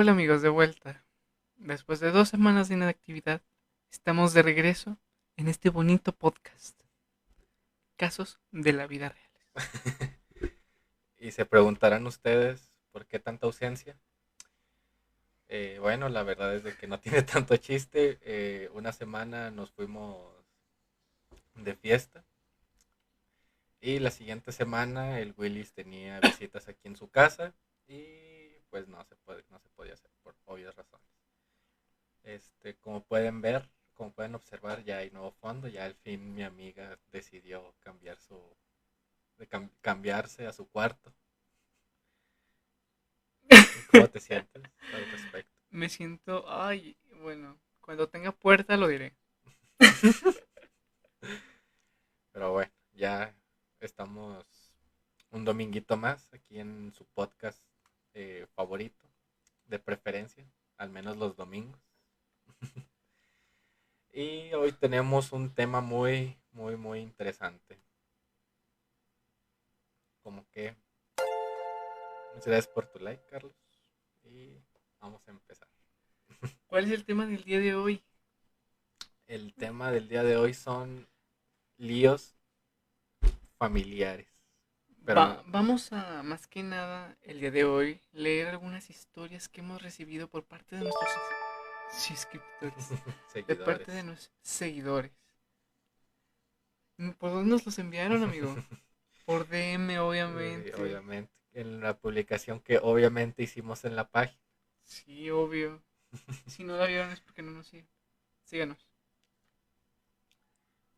Hola amigos, de vuelta. Después de dos semanas de inactividad, estamos de regreso en este bonito podcast. Casos de la vida real. y se preguntarán ustedes por qué tanta ausencia. Eh, bueno, la verdad es de que no tiene tanto chiste. Eh, una semana nos fuimos de fiesta. Y la siguiente semana el Willis tenía visitas aquí en su casa. Y pues no se, puede, no se podía hacer por obvias razones. Este, como pueden ver, como pueden observar, ya hay nuevo fondo. Ya al fin mi amiga decidió cambiar su, cambiarse a su cuarto. ¿Cómo te sientes al respecto? Me siento, ay, bueno, cuando tenga puerta lo diré. Pero bueno, ya estamos un dominguito más aquí en su podcast eh, favorito, de preferencia, al menos los domingos. y hoy tenemos un tema muy, muy, muy interesante. Como que... Muchas gracias por tu like, Carlos. Y vamos a empezar. ¿Cuál es el tema del día de hoy? El tema del día de hoy son líos familiares. Pero... vamos a, más que nada, el día de hoy, leer algunas historias que hemos recibido por parte de nuestros suscriptores. de parte de nuestros seguidores. ¿Por dónde nos los enviaron, amigo? Por DM, obviamente. obviamente. En la publicación que obviamente hicimos en la página. Sí, obvio. si no la vieron es porque no nos siguen. Síganos.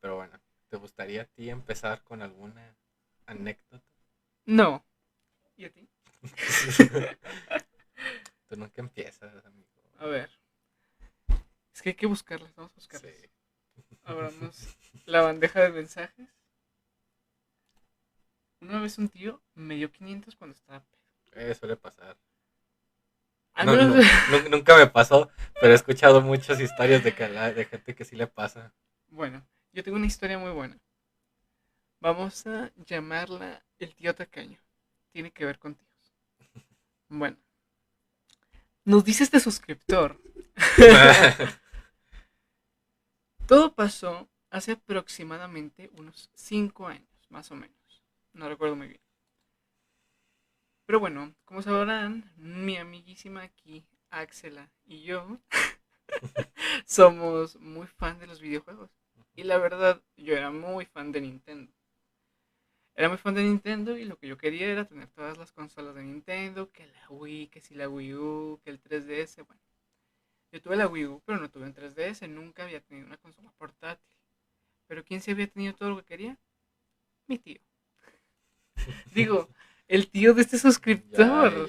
Pero bueno, ¿te gustaría a ti empezar con alguna anécdota? No. ¿Y a ti? Tú nunca empiezas, amigo. A ver. Es que hay que buscarlas, vamos a buscarlas. Sí. Abramos la bandeja de mensajes. Una vez un tío me dio 500 cuando estaba pedo. Eh, suele pasar. nunca me pasó, pero he escuchado muchas historias de, que, de gente que sí le pasa. Bueno, yo tengo una historia muy buena. Vamos a llamarla el tío tacaño. Tiene que ver con tíos. Bueno. Nos dice este suscriptor. Todo pasó hace aproximadamente unos 5 años, más o menos. No recuerdo muy bien. Pero bueno, como sabrán, mi amiguísima aquí, Axela y yo, somos muy fan de los videojuegos. Y la verdad, yo era muy fan de Nintendo. Era muy fan de Nintendo y lo que yo quería era tener todas las consolas de Nintendo, que la Wii, que si la Wii U, que el 3DS, bueno. Yo tuve la Wii U, pero no tuve un 3DS, nunca había tenido una consola portátil. Pero ¿quién se había tenido todo lo que quería? Mi tío. Digo, el tío de este suscriptor.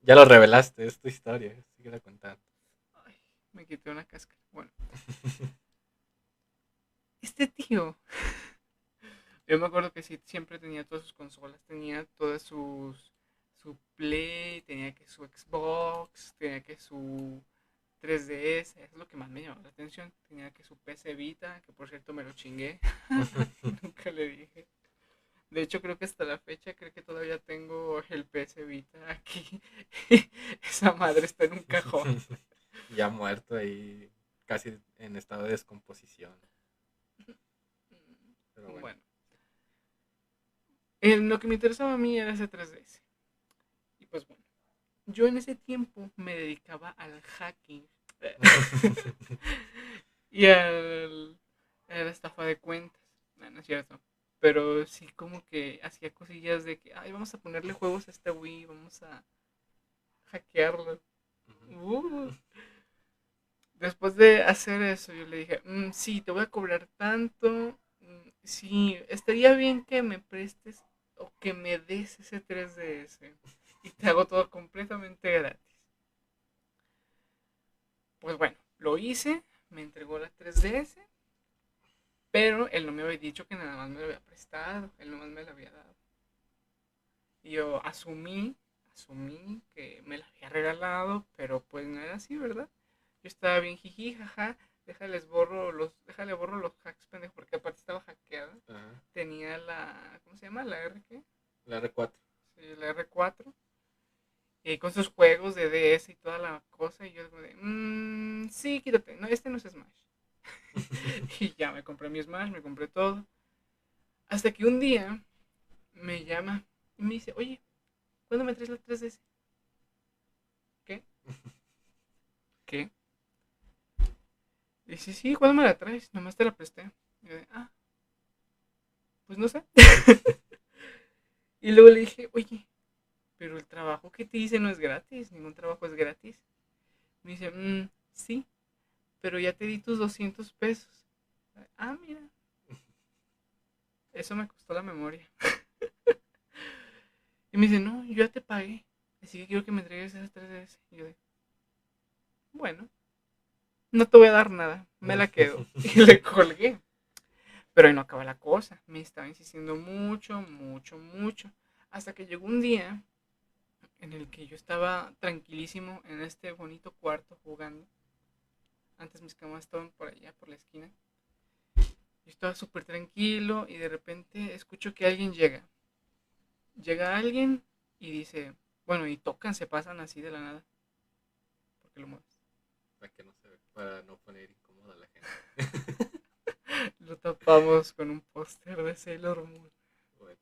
Ya, lo revelaste, es tu historia. Sigue contando. Ay, me quité una cáscara. Bueno. este tío. Yo me acuerdo que sí, siempre tenía todas sus consolas. Tenía todas sus. Su Play, tenía que su Xbox, tenía que su 3DS, es lo que más me llamó la atención. Tenía que su PC Vita, que por cierto me lo chingué. Nunca le dije. De hecho, creo que hasta la fecha, creo que todavía tengo el PS Vita aquí. Esa madre está en un cajón. ya muerto ahí, casi en estado de descomposición. Pero bueno. En lo que me interesaba a mí era ese 3DS. Y pues bueno, yo en ese tiempo me dedicaba al hacking y al, a la estafa de cuentas. No, no es cierto. Pero sí como que hacía cosillas de que, ay, vamos a ponerle juegos a esta Wii, vamos a hackearlo. Uh. Después de hacer eso, yo le dije, mm, sí, te voy a cobrar tanto. Mm, sí, estaría bien que me prestes que me des ese 3DS. Y te hago todo completamente gratis. Pues bueno, lo hice, me entregó la 3DS pero él no me había dicho que nada más me lo había prestado, él nomás me lo había dado. Y yo asumí, asumí que me lo había regalado, pero pues no era así, ¿verdad? Yo estaba bien jiji, jaja, déjales borro los, déjale borro los hacks, pendejo, porque aparte estaba hackeada. Tenía la, ¿cómo se llama? La R qué? La R4. Sí, la R4. Y con sus juegos de DS y toda la cosa. Y yo como de, mmm, sí, quítate. No, este no es Smash. y ya me compré mi Smash, me compré todo. Hasta que un día me llama y me dice, oye, ¿cuándo me traes la 3DS? ¿Qué? ¿Qué? Dice, sí, ¿cuándo me la traes? Nomás te la presté. Y yo ah, pues no sé. y luego le dije, oye, pero el trabajo que te hice no es gratis, ningún trabajo es gratis. Me dice, mmm, sí, pero ya te di tus 200 pesos. Ah, mira. Eso me costó la memoria. y me dice, no, yo ya te pagué. Así que quiero que me entregues esas 3DS. Y yo bueno, no te voy a dar nada, me la quedo. y le colgué. Pero ahí no acaba la cosa. Me estaba insistiendo mucho, mucho, mucho. Hasta que llegó un día en el que yo estaba tranquilísimo en este bonito cuarto jugando. Antes mis camas estaban por allá, por la esquina. Yo estaba súper tranquilo y de repente escucho que alguien llega. Llega alguien y dice, bueno, y tocan, se pasan así de la nada. ¿Por qué lo mueves? Para que no para no poner incómoda a la gente. lo tapamos con un póster de Sailor Moon. Bueno.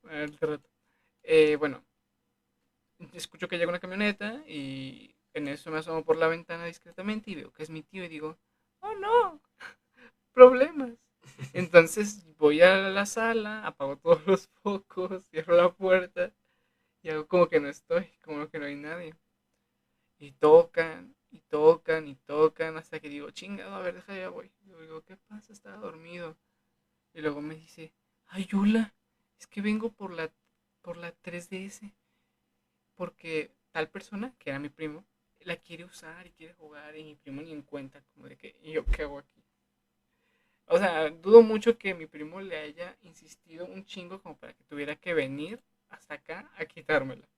Bueno, eh, bueno, escucho que llega una camioneta y en eso me asomo por la ventana discretamente y veo que es mi tío y digo, oh no, problemas. Entonces voy a la sala, apago todos los focos, cierro la puerta y hago como que no estoy, como que no hay nadie. Y tocan, y tocan, y tocan, hasta que digo, chingado, a ver, deja ya voy. Y digo, ¿qué pasa? Estaba dormido. Y luego me dice, ay, Yula, es que vengo por la, por la 3DS. Porque tal persona, que era mi primo, la quiere usar y quiere jugar y mi primo ni en cuenta, como de que, ¿y yo qué hago aquí? O sea, dudo mucho que mi primo le haya insistido un chingo como para que tuviera que venir hasta acá a quitármela.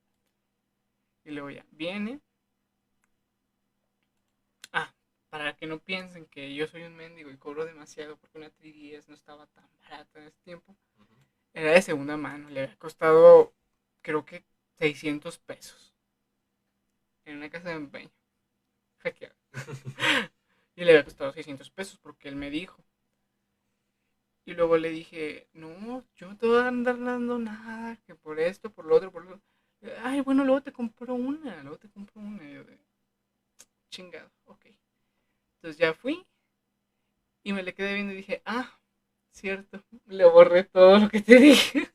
Y luego ya, viene. Ah, para que no piensen que yo soy un mendigo y cobro demasiado porque una 3DS no estaba tan barata en ese tiempo. Era de segunda mano, le había costado creo que 600 pesos. En una casa de empeño. Hackeado. y le había costado 600 pesos porque él me dijo. Y luego le dije, no, yo no te voy a andar dando nada, que por esto, por lo otro, por lo otro. Ay, bueno, luego te compro una, luego te compro una. Y yo de, chingado, ok. Entonces ya fui y me le quedé viendo y dije, ah, cierto, le borré todo lo que te dije.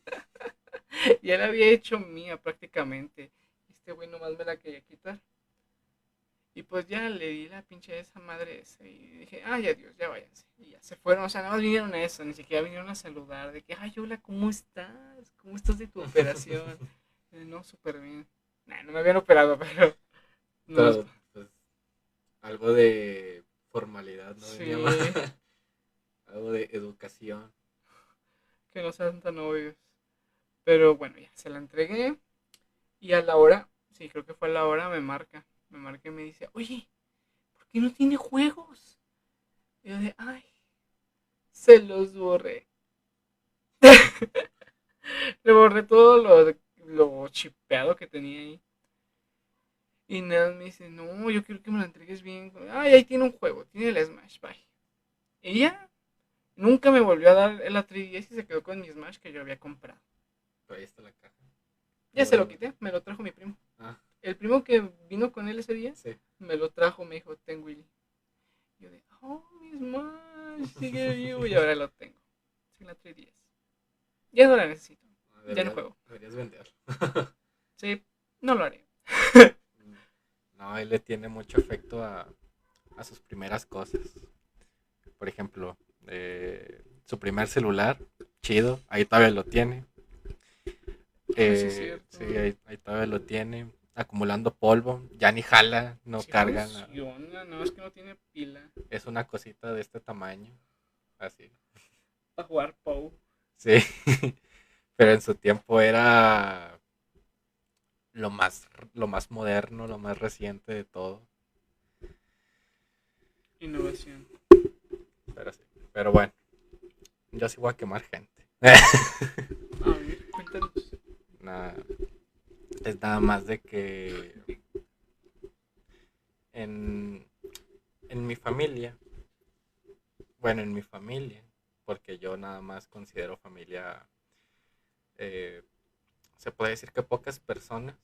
ya la había hecho mía prácticamente. Este güey nomás me la quería quitar. Y pues ya le di la pinche de esa madre esa y dije, ay, adiós, ya váyanse. Y ya se fueron, o sea, nada más vinieron a eso, ni siquiera vinieron a saludar, de que, ay, hola, ¿cómo estás? ¿Cómo estás de tu operación? no, súper bien. Nah, no me habían operado, pero... No, pues, algo de formalidad, ¿no? Sí. algo de educación. Que no sean tan obvios. Pero bueno, ya se la entregué. Y a la hora, sí, creo que fue a la hora, me marca me marca y me dice, oye, ¿por qué no tiene juegos? Y yo de, ay, se los borré. Le borré todo lo, lo chipeado que tenía ahí. Y nada, me dice, no, yo quiero que me lo entregues bien. Ay, ahí tiene un juego, tiene el Smash, bye. Ya, nunca me volvió a dar el 3 y se quedó con mi Smash que yo había comprado. ahí está la caja. Ya se lo quité, me lo trajo mi primo. Ah el primo que vino con él ese día me lo trajo, me dijo, ten Willy. Yo de, oh, mi Smash, sigue vivo y ahora lo tengo. Sin la 3DS. Ya no la necesito. ya no juego. Deberías venderlo. sí, no lo haré. no, él le tiene mucho efecto a, a sus primeras cosas. Por ejemplo, eh, su primer celular, chido, ahí todavía lo tiene. Eh, sí, ahí, ahí, todavía lo tiene acumulando polvo, ya ni jala, no carga. no, es que no tiene pila. Es una cosita de este tamaño, así. Para jugar POW. Sí, pero en su tiempo era lo más, lo más moderno, lo más reciente de todo. Innovación. Pero sí, pero bueno, yo sí voy a quemar gente. a ver, cuéntanos. Nada es nada más de que en, en mi familia, bueno, en mi familia, porque yo nada más considero familia, eh, se puede decir que pocas personas,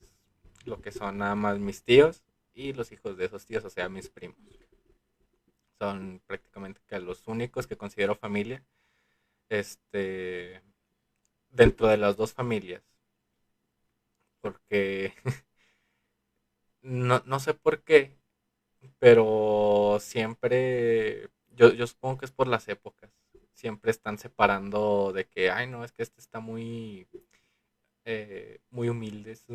lo que son nada más mis tíos y los hijos de esos tíos, o sea, mis primos. Son prácticamente que los únicos que considero familia, este, dentro de las dos familias. Porque no, no sé por qué, pero siempre, yo, yo supongo que es por las épocas siempre están separando de que, ay, no, es que este está muy, eh, muy humilde, este,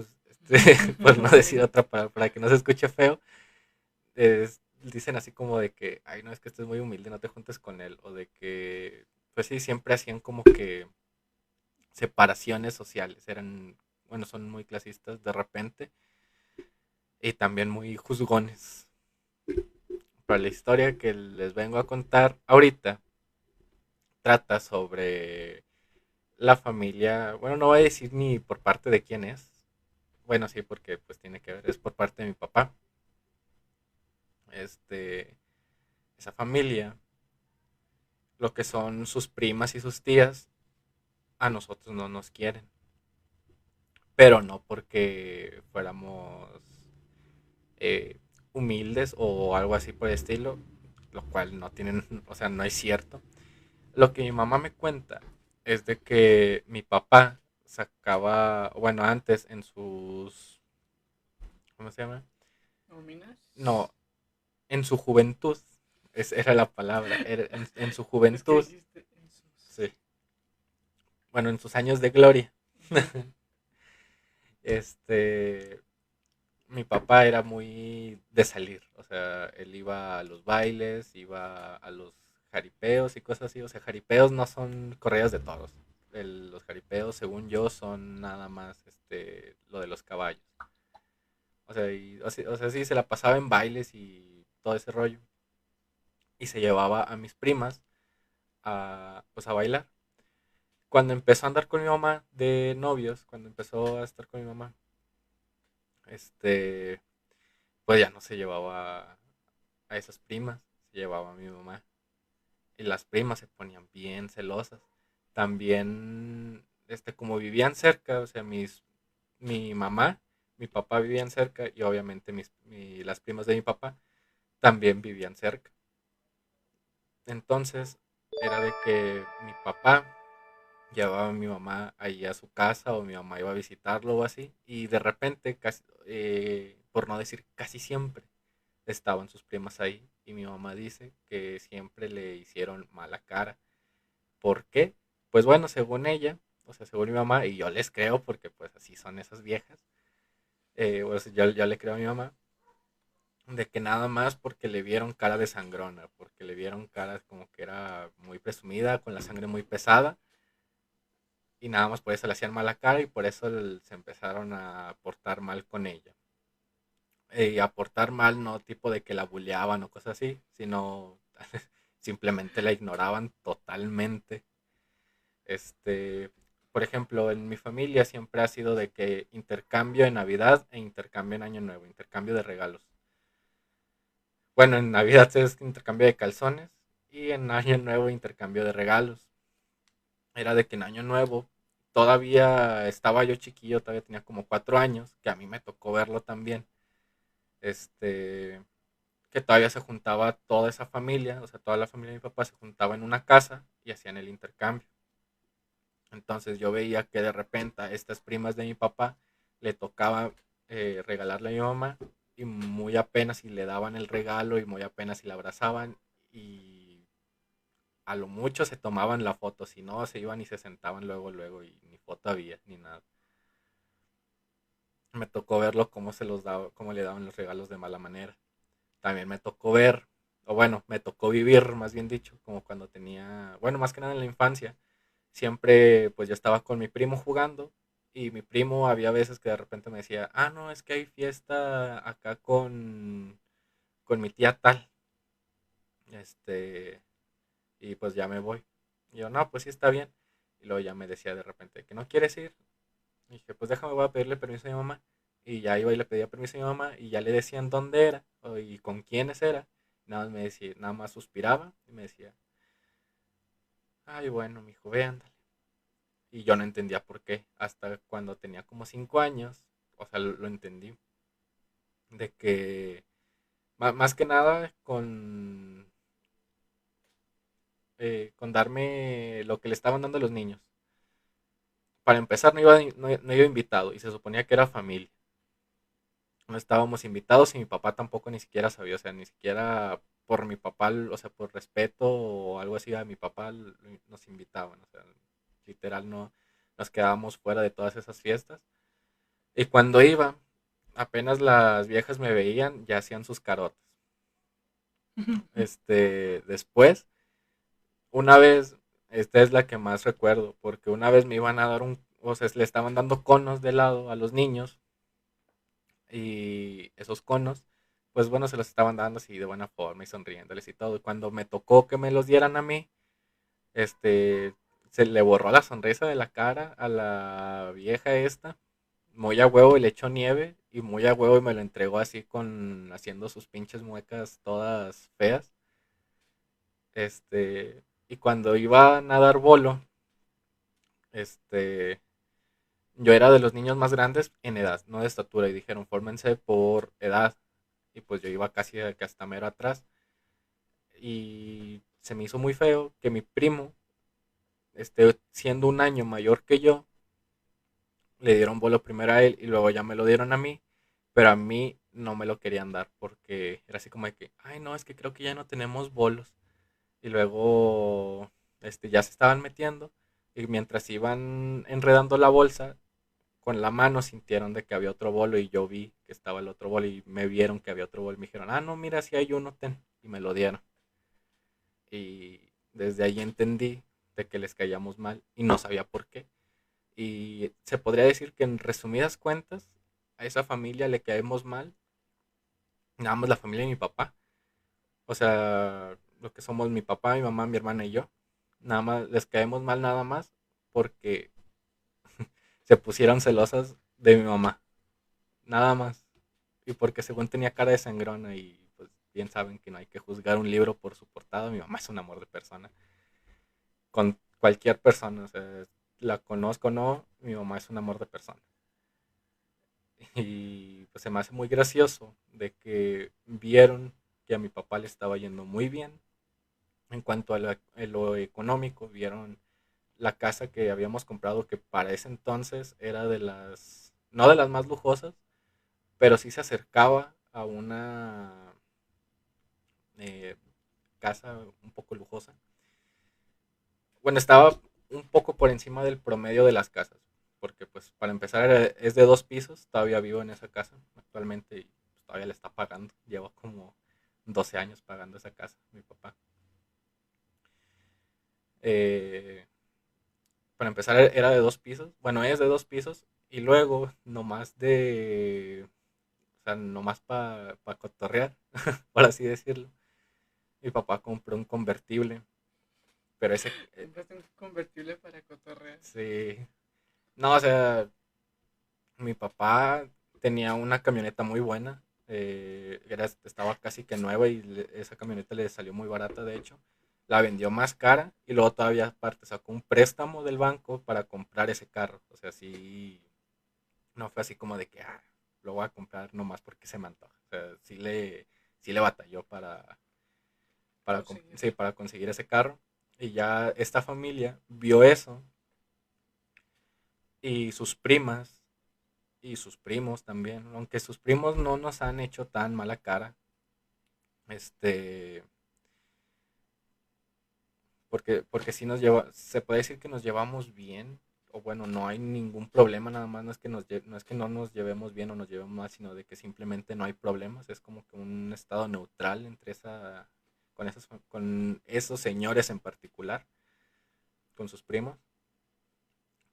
por no decir otra palabra, para que no se escuche feo, dicen así como de que, ay, no, es que este es muy humilde, no te juntes con él, o de que, pues sí, siempre hacían como que separaciones sociales, eran, bueno, son muy clasistas de repente, y también muy juzgones. Para la historia que les vengo a contar ahorita, trata sobre la familia, bueno, no voy a decir ni por parte de quién es, bueno, sí, porque pues tiene que ver, es por parte de mi papá. Este, esa familia, lo que son sus primas y sus tías, a nosotros no nos quieren. Pero no porque fuéramos eh, humildes o algo así por el estilo, lo cual no tienen, o sea, no es cierto. Lo que mi mamá me cuenta es de que mi papá sacaba, bueno, antes en sus, ¿cómo se llama? No, en su juventud, esa era la palabra, en, su juventud. Sí. Bueno, en sus años de gloria. este, mi papá era muy de salir, o sea, él iba a los bailes, iba a los jaripeos y cosas así. O sea, jaripeos no son correas de toros. los jaripeos, según yo, son nada más este, lo de los caballos. O sea, o, sea, sí, se la pasaba en bailes y todo ese rollo. Y se llevaba a mis primas a, pues, a bailar. Cuando empezó a andar con mi mamá de novios, cuando empezó a estar con mi mamá, este, pues ya no se llevaba a esas primas, se llevaba a mi mamá y las primas se ponían bien celosas. También, este, como vivían cerca, o sea, mis, mi mamá, mi papá vivían cerca y obviamente mis, las primas de mi papá también vivían cerca. Entonces, era de que mi papá llevaba a mi mamá ahí a su casa o mi mamá iba a visitarlo o así y de repente, casi, eh, por no decir casi siempre, estaban sus primas ahí y mi mamá dice que siempre le hicieron mala cara. ¿Por qué? Pues bueno, según ella, o sea, según mi mamá, y yo les creo porque pues así son esas viejas, eh, yo, le creo a mi mamá, de que nada más porque le vieron cara de sangrona, porque le vieron cara como que era muy presumida, con la sangre muy pesada, y nada más por eso le hacían mala cara y por eso se empezaron a portar mal con ella y aportar mal, no tipo de que la bulleaban o cosas así, sino simplemente la ignoraban totalmente. Este, por ejemplo, en mi familia siempre ha sido de que intercambio en Navidad e intercambio en Año Nuevo, intercambio de regalos. Bueno, en Navidad es intercambio de calzones y en Año Nuevo intercambio de regalos. Era de que en Año Nuevo todavía estaba yo chiquillo, todavía tenía como cuatro años, que a mí me tocó verlo también este, que todavía se juntaba toda esa familia, o sea, toda la familia de mi papá se juntaba en una casa y hacían el intercambio. Entonces yo veía que de repente a estas primas de mi papá le tocaba eh, regalarle a mi mamá y muy apenas si le daban el regalo y muy apenas si la abrazaban y a lo mucho se tomaban la foto, si no se iban y se sentaban luego, luego y ni foto había, ni nada me tocó verlo cómo se los daba, cómo le daban los regalos de mala manera. También me tocó ver, o bueno, me tocó vivir, más bien dicho, como cuando tenía, bueno, más que nada en la infancia, siempre pues yo estaba con mi primo jugando y mi primo había veces que de repente me decía, ah, no, es que hay fiesta acá con, con mi tía tal. Este, y pues ya me voy. Y yo, no, pues sí está bien. Y luego ya me decía de repente que no quieres ir. Y dije, pues déjame, voy a pedirle permiso a mi mamá. y ya iba y le pedía permiso a mi mamá y ya le decían dónde era y con quiénes era. Nada más me decía, nada más suspiraba y me decía, ay bueno, mi hijo. Y yo no entendía por qué. Hasta cuando tenía como cinco años, o sea, lo, entendí. De que, más que nada, con, eh, con darme lo que le estaban dando los niños. Para empezar, no iba, no, iba invitado y se suponía que era familia. No estábamos invitados y mi papá tampoco ni siquiera sabía, o sea, ni siquiera por mi papá, o sea, por respeto o algo así a mi papá nos invitaban, o sea, literal no nos quedábamos fuera de todas esas fiestas. Y cuando iba, apenas las viejas me veían, ya hacían sus carotas. Este, después, una vez, esta es la que más recuerdo, porque una vez me iban a dar un, o sea, le estaban dando conos de helado a los niños. Y esos conos, pues bueno, se los estaban dando así de buena forma y sonriéndoles y todo. Y cuando me tocó que me los dieran a mí, este, se le borró la sonrisa de la cara a la vieja esta, muy a huevo y le echó nieve y muy a huevo y me lo entregó así con haciendo sus pinches muecas todas feas. Este, y cuando iba a nadar bolo, este, yo era de los niños más grandes en edad, no de estatura, y dijeron, fórmense por edad. Y pues yo iba casi hasta mero atrás. Y se me hizo muy feo que mi primo este, siendo un año mayor que yo, le dieron vuelo primero a él y luego ya me lo dieron a mí, pero a mí no me lo querían dar porque era así como de que, ay no, es que creo que ya no tenemos bolos. Y luego este, ya se estaban metiendo y mientras iban enredando la bolsa, con la mano sintieron de que había otro bolo y yo vi que estaba el otro bolo y me vieron que había otro bolo y me dijeron, ah, no, mira, si hay uno, ten. Y me lo dieron. Y desde ahí entendí que les caíamos mal y no sabía por qué. Y se podría decir que en resumidas cuentas, a esa familia le caemos mal, nada más la familia de mi papá. O sea, lo que somos mi papá, mi mamá, mi hermana y yo. Nada más, les caemos mal nada más porque se pusieron celosas de mi mamá. Nada más. Y porque según tenía cara de sangrona y pues bien saben que no hay que juzgar un libro por su portada, mi mamá es un amor de persona con cualquier persona. O sea, la conozco o no, mi mamá es un amor de persona. Y pues se me hace muy gracioso de que vieron que a mi papá le estaba yendo muy bien en cuanto a lo, económico. Vieron la casa que habíamos comprado que para ese entonces era de las, no de las más lujosas, pero sí se acercaba a una eh, casa un poco lujosa bueno, estaba un poco por encima del promedio de las casas, porque pues para empezar es de dos pisos, todavía vivo en esa casa actualmente y todavía le está pagando, llevo como 12 años pagando esa casa, mi papá. Eh, para empezar era de dos pisos, bueno, es de dos pisos y luego nomás de, o sea, nomás para pa cotorrear, por así decirlo. Mi papá compró un convertible pero ese... Eh, un convertible para cotorrear. Sí. No, o sea, mi papá tenía una camioneta muy buena. Eh, estaba casi que nueva y esa camioneta le salió muy barata, de hecho. La vendió más cara y luego todavía aparte sacó un préstamo del banco para comprar ese carro. O sea, sí, no fue así como de que, ah, lo voy a comprar nomás porque se me antoja. O sea, sí le, sí le batalló para, para, sí, para conseguir ese carro. Y ya esta familia vio eso. Y sus primas y sus primos también, aunque sus primos no nos han hecho tan mala cara. Este porque porque sí nos lleva se puede decir que nos llevamos bien o bueno, no hay ningún problema, nada más no es que nos no es que no nos llevemos bien o nos llevemos mal, sino de que simplemente no hay problemas, es como que un estado neutral entre esa con esos, con esos señores en particular, con sus primos,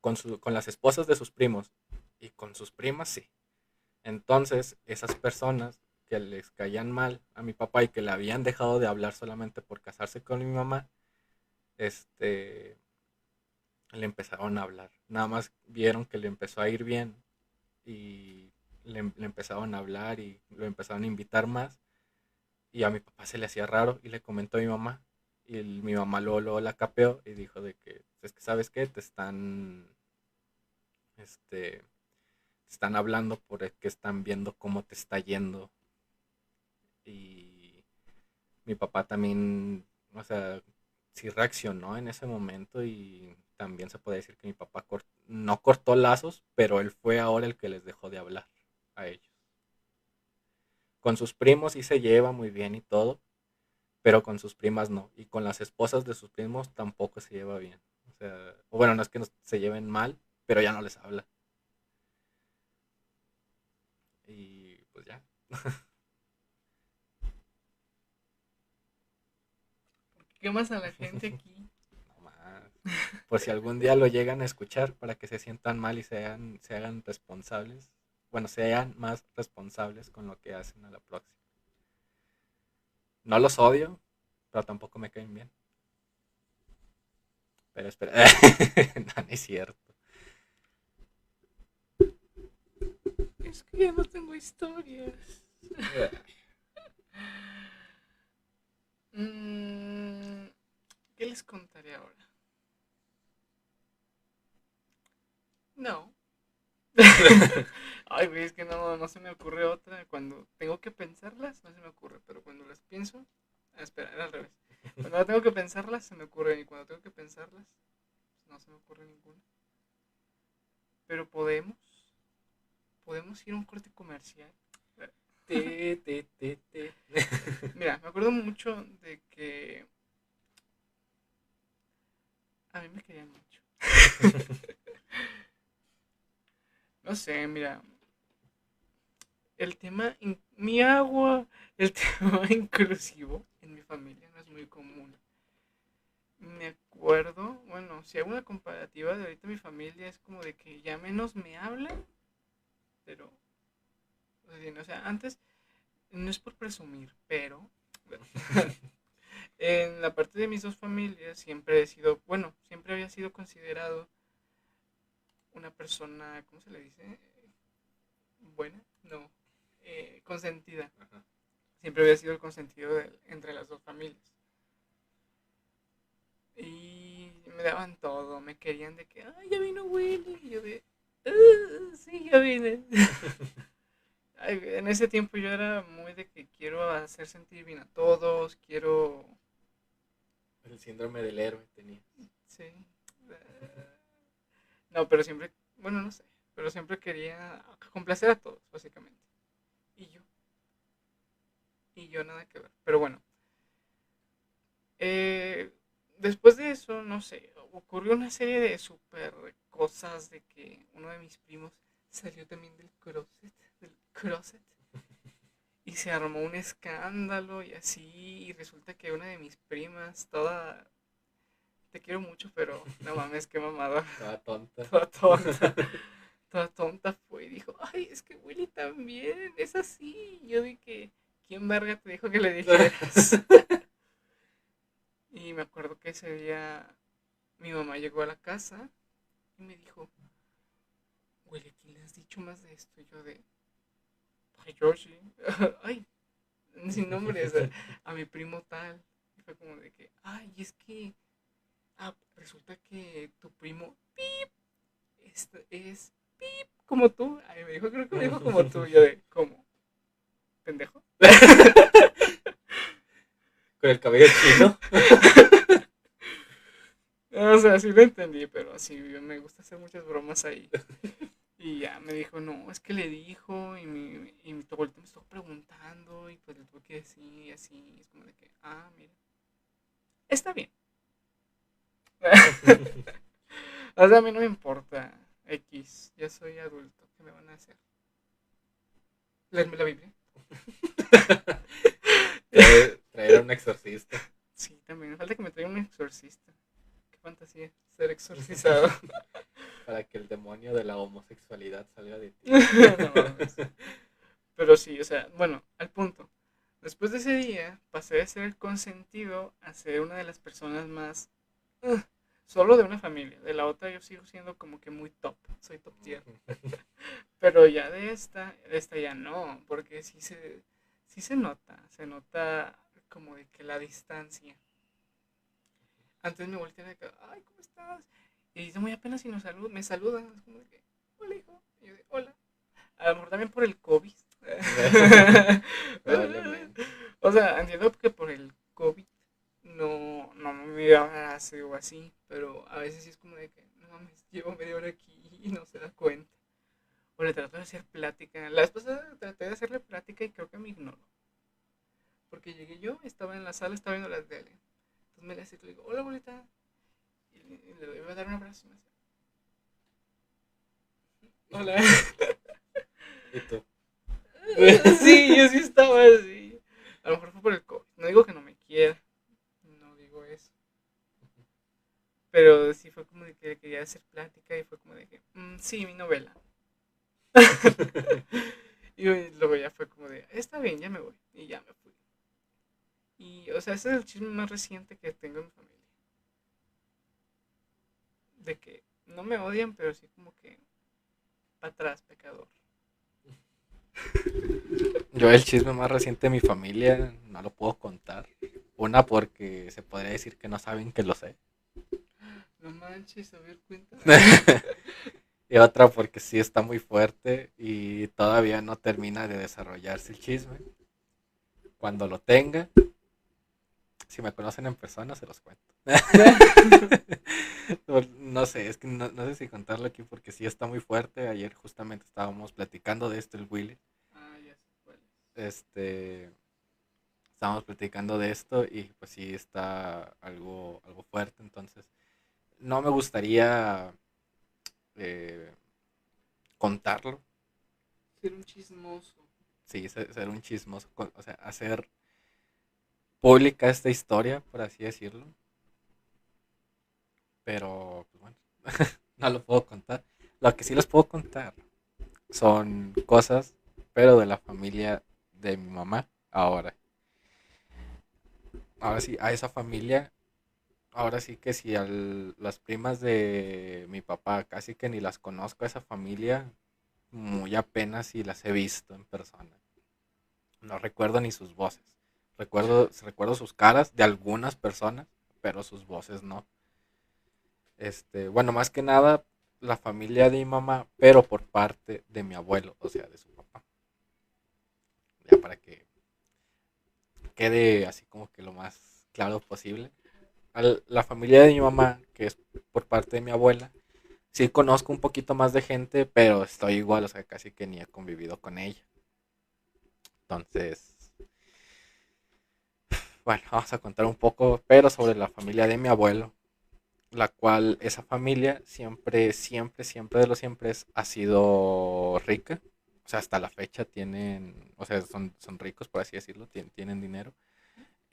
con, con las esposas de sus primos y con sus primas, sí. Entonces, esas personas que les caían mal a mi papá y que le habían dejado de hablar solamente por casarse con mi mamá, este, le empezaron a hablar. Nada más vieron que le empezó a ir bien y le, le empezaron a hablar y lo empezaron a invitar más. Y a mi papá se le hacía raro y le comentó a mi mamá. Y el- mi mamá luego, luego la capeó y dijo de que, es que, ¿sabes qué? Te están, este, te están hablando porque están viendo cómo te está yendo. Y mi papá también, o sea, sí reaccionó en ese momento y también se puede decir que mi papá no cortó lazos, pero él fue ahora el que les dejó de hablar a ellos. Con sus primos sí se lleva muy bien y todo, pero con sus primas no. Y con las esposas de sus primos tampoco se lleva bien. O sea, bueno, no es que no se lleven mal, pero ya no les habla. Y pues ya. ¿Qué más a la gente aquí? No más. Por si algún día lo llegan a escuchar para que se sientan mal y se hagan, se hagan responsables. Bueno, sean más responsables con lo que hacen a la próxima. No los odio, pero tampoco me caen bien. Pero espera. no, no es cierto. Es que ya no tengo historias. Mm, ¿Qué les contaré ahora? No. Ay, güey, es que no, no se me ocurre otra. Cuando tengo que pensarlas, no se me ocurre. Pero cuando las pienso. ah, espera, era al revés. Cuando tengo que pensarlas, se me ocurre. Y cuando tengo que pensarlas, pues, no se me ocurre ninguna. Pero podemos. Podemos ir a un corte comercial. Te, te, te, te. Mira, me acuerdo mucho de que a mí me querían mucho. no sé, mira. El tema, in- mi agua, el tema inclusivo en mi familia no es muy común. Me acuerdo, bueno, si hago una comparativa de ahorita mi familia es como de que ya menos me hablan, pero, o sea, antes no es por presumir, pero en la parte de mis dos familias siempre he sido, bueno, siempre había sido considerado una persona, ¿cómo se le dice? Buena, no, eh, consentida. Ajá. Siempre había sido el consentido de- entre las dos familias. Y me daban todo, me querían de que, ay, ya vino Willy, y yo de, "Ah, sí, ya vine. En ese tiempo yo era muy de que quiero hacer sentir bien a todos, quiero... El síndrome del héroe tenía. Sí. No, pero siempre, bueno, no sé, pero siempre quería complacer a todos, básicamente. Y yo. Y yo nada que ver. Pero bueno. Eh, después de eso, no sé, ocurrió una serie de super cosas de que uno de mis primos salió también del closet, closet. Y se armó un escándalo y así, y resulta que una de mis primas, toda... Te quiero mucho, pero no mames, qué mamada. Estaba tonta. Toda tonta. Toda tonta fue y dijo, ay, es que Willy también es así. Y yo dije, ¿quién verga te dijo que le dijeras? y me acuerdo que ese día mi mamá llegó a la casa y me dijo, Willy, ¿quién le has dicho más de esto? Y yo de, ay, Yoshi, ay, sin nombres, a, a mi primo tal. Y fue como de que, ay, es que, ah, resulta que tu primo, pip, este es pip, como tú. Ay, me dijo, creo que me dijo como tú. Yo de, ¿cómo? ¿Pendejo? Con el cabello chino. O sea, sí lo entendí, pero así me gusta hacer muchas bromas ahí. Y ya me dijo, no, es que le dijo y mi, y mi me estuvo preguntando y pues le tuve que decir y así. y Es como de que, ah, mira. Está bien. o sea, a mí no me importa. X, ya soy adulto. ¿Qué me van a hacer? ¿Leerme la Biblia? Traer, traer a un exorcista. Sí, también. Me falta que me traiga un exorcista. Fantasía, ser exorcizado. Para que el demonio de la homosexualidad salga de ti. No. Pero sí, o sea, bueno, al punto. Después de ese día, pasé de ser el consentido a ser una de las personas más... Solo de una familia. De la otra yo sigo siendo como que muy top. Soy top tier. Pero ya de esta, de esta ya no, porque sí se, sí se nota, se nota como de que la distancia. Antes me de que, ay, ¿cómo estás? Y dice muy apenas si nos saluda, me saluda, es como de que, hola hijo, y yo de, hola. A lo mejor también por el COVID. o sea, entiendo que por el COVID no, no me abrace o así, pero a veces sí es como de que, no mames, llevo media hora aquí y no se da cuenta. O le trato de hacer plática. La vez pasada traté de hacerle plática y creo que me ignoró. Porque llegué yo, estaba en la sala, estaba viendo la tele. Me le hace le digo, hola bolita. Y le, y le voy a dar un abrazo y me hace, Hola. ¿Y tú? sí, yo sí estaba así. A lo mejor fue por el COVID. No digo que no me quiera. No digo eso. Pero sí fue como de que quería hacer plática y fue como de que, "Mm, sí, mi novela. y luego ya fue como de, está bien, ya me voy. Y ya me fui. Y, o sea, ese es el chisme más reciente que tengo en mi familia. De que no me odian, pero sí como que para atrás, pecador. Yo el chisme más reciente de mi familia no lo puedo contar. Una porque se podría decir que no saben que lo sé. No manches, a ver, cuenta. y otra porque sí está muy fuerte y todavía no termina de desarrollarse el chisme. Cuando lo tenga, si me conocen en persona, se los cuento. no, no sé, es que no, no sé si contarlo aquí porque sí está muy fuerte. Ayer justamente estábamos platicando de esto el Willy. Ah, ya. Este estábamos platicando de esto y pues sí está algo, algo fuerte. Entonces, no me gustaría eh, contarlo. Ser un chismoso. Sí, ser, ser un chismoso. O sea, hacer pública esta historia, por así decirlo. Pero, pues bueno, no lo puedo contar. Lo que sí les puedo contar son cosas, pero de la familia de mi mamá ahora. Ahora sí, a esa familia, ahora sí que si a las primas de mi papá casi que ni las conozco a esa familia, muy apenas si las he visto en persona. No recuerdo ni sus voces. Recuerdo, recuerdo sus caras de algunas personas, pero sus voces no. Este, bueno, más que nada la familia de mi mamá, pero por parte de mi abuelo, o sea, de su papá. Ya para que quede así como que lo más claro posible. La familia de mi mamá, que es por parte de mi abuela, sí conozco un poquito más de gente, pero estoy igual, o sea, casi que ni he convivido con ella. Entonces, bueno, vamos a contar un poco, pero sobre la familia de mi abuelo, la cual esa familia siempre, siempre, siempre de los siempre ha sido rica. O sea, hasta la fecha tienen, o sea, son, son ricos, por así decirlo, tien- tienen dinero.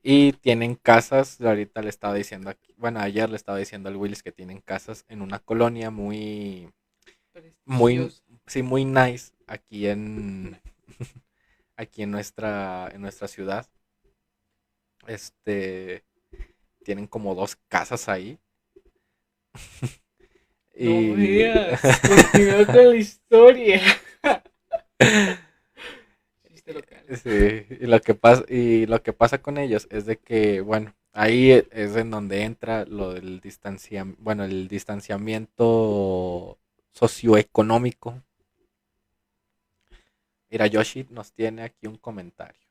Y tienen casas, ahorita le estaba diciendo aquí, bueno, ayer le estaba diciendo al Willis que tienen casas en una colonia muy, muy, sí, muy nice aquí en, aquí en nuestra, en nuestra ciudad. Este, tienen como dos casas ahí. No veas. Continúa con la historia. Local. Sí, y lo que pasa y lo que pasa con ellos es de que, bueno, ahí e- es en donde entra lo del distancia, bueno, el distanciamiento socioeconómico. Mira, Yoshi nos tiene aquí un comentario.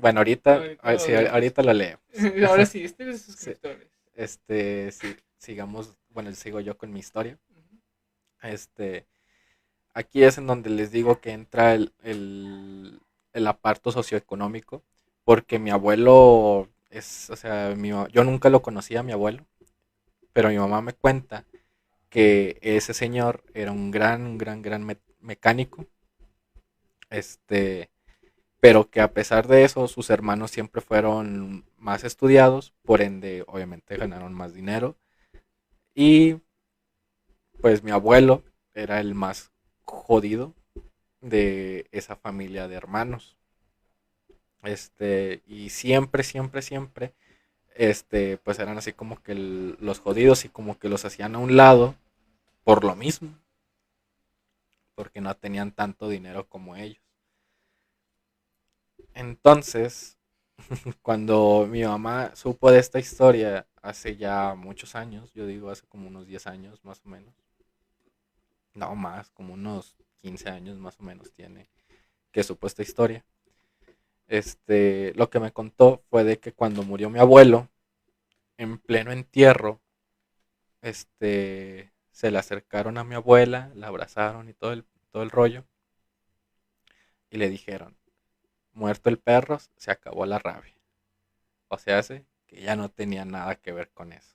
Bueno, ahorita, Ay, ah, sí, ahorita lo leo. Ahora sí, este es suscriptores. Este, sí, sigamos, bueno, sigo yo con mi historia. Este, aquí es en donde les digo que entra el, el, el aparto socioeconómico, porque mi abuelo es, o sea, mi yo nunca lo conocía a mi abuelo, pero mi mamá me cuenta que ese señor era un gran, un gran, gran me- mecánico, este, pero que a pesar de eso, sus hermanos siempre fueron más estudiados, por ende, obviamente ganaron más dinero, y pues mi abuelo era el más jodido de esa familia de hermanos. Este, y siempre, siempre, siempre, este, pues eran así como que los jodidos y como que los hacían a un lado por lo mismo. porque no tenían tanto dinero como ellos. Entonces, cuando mi mamá supo de esta historia hace ya muchos años, yo digo hace como unos 10 años más o menos, no más, como unos 15 años más o menos tiene que supo esta historia. Este, lo que me contó fue de que cuando murió mi abuelo, en pleno entierro, este, se le acercaron a mi abuela, la abrazaron y todo el, todo el rollo, y le dijeron, muerto el perro, se acabó la rabia. O sea, que ya no tenía nada que ver con eso.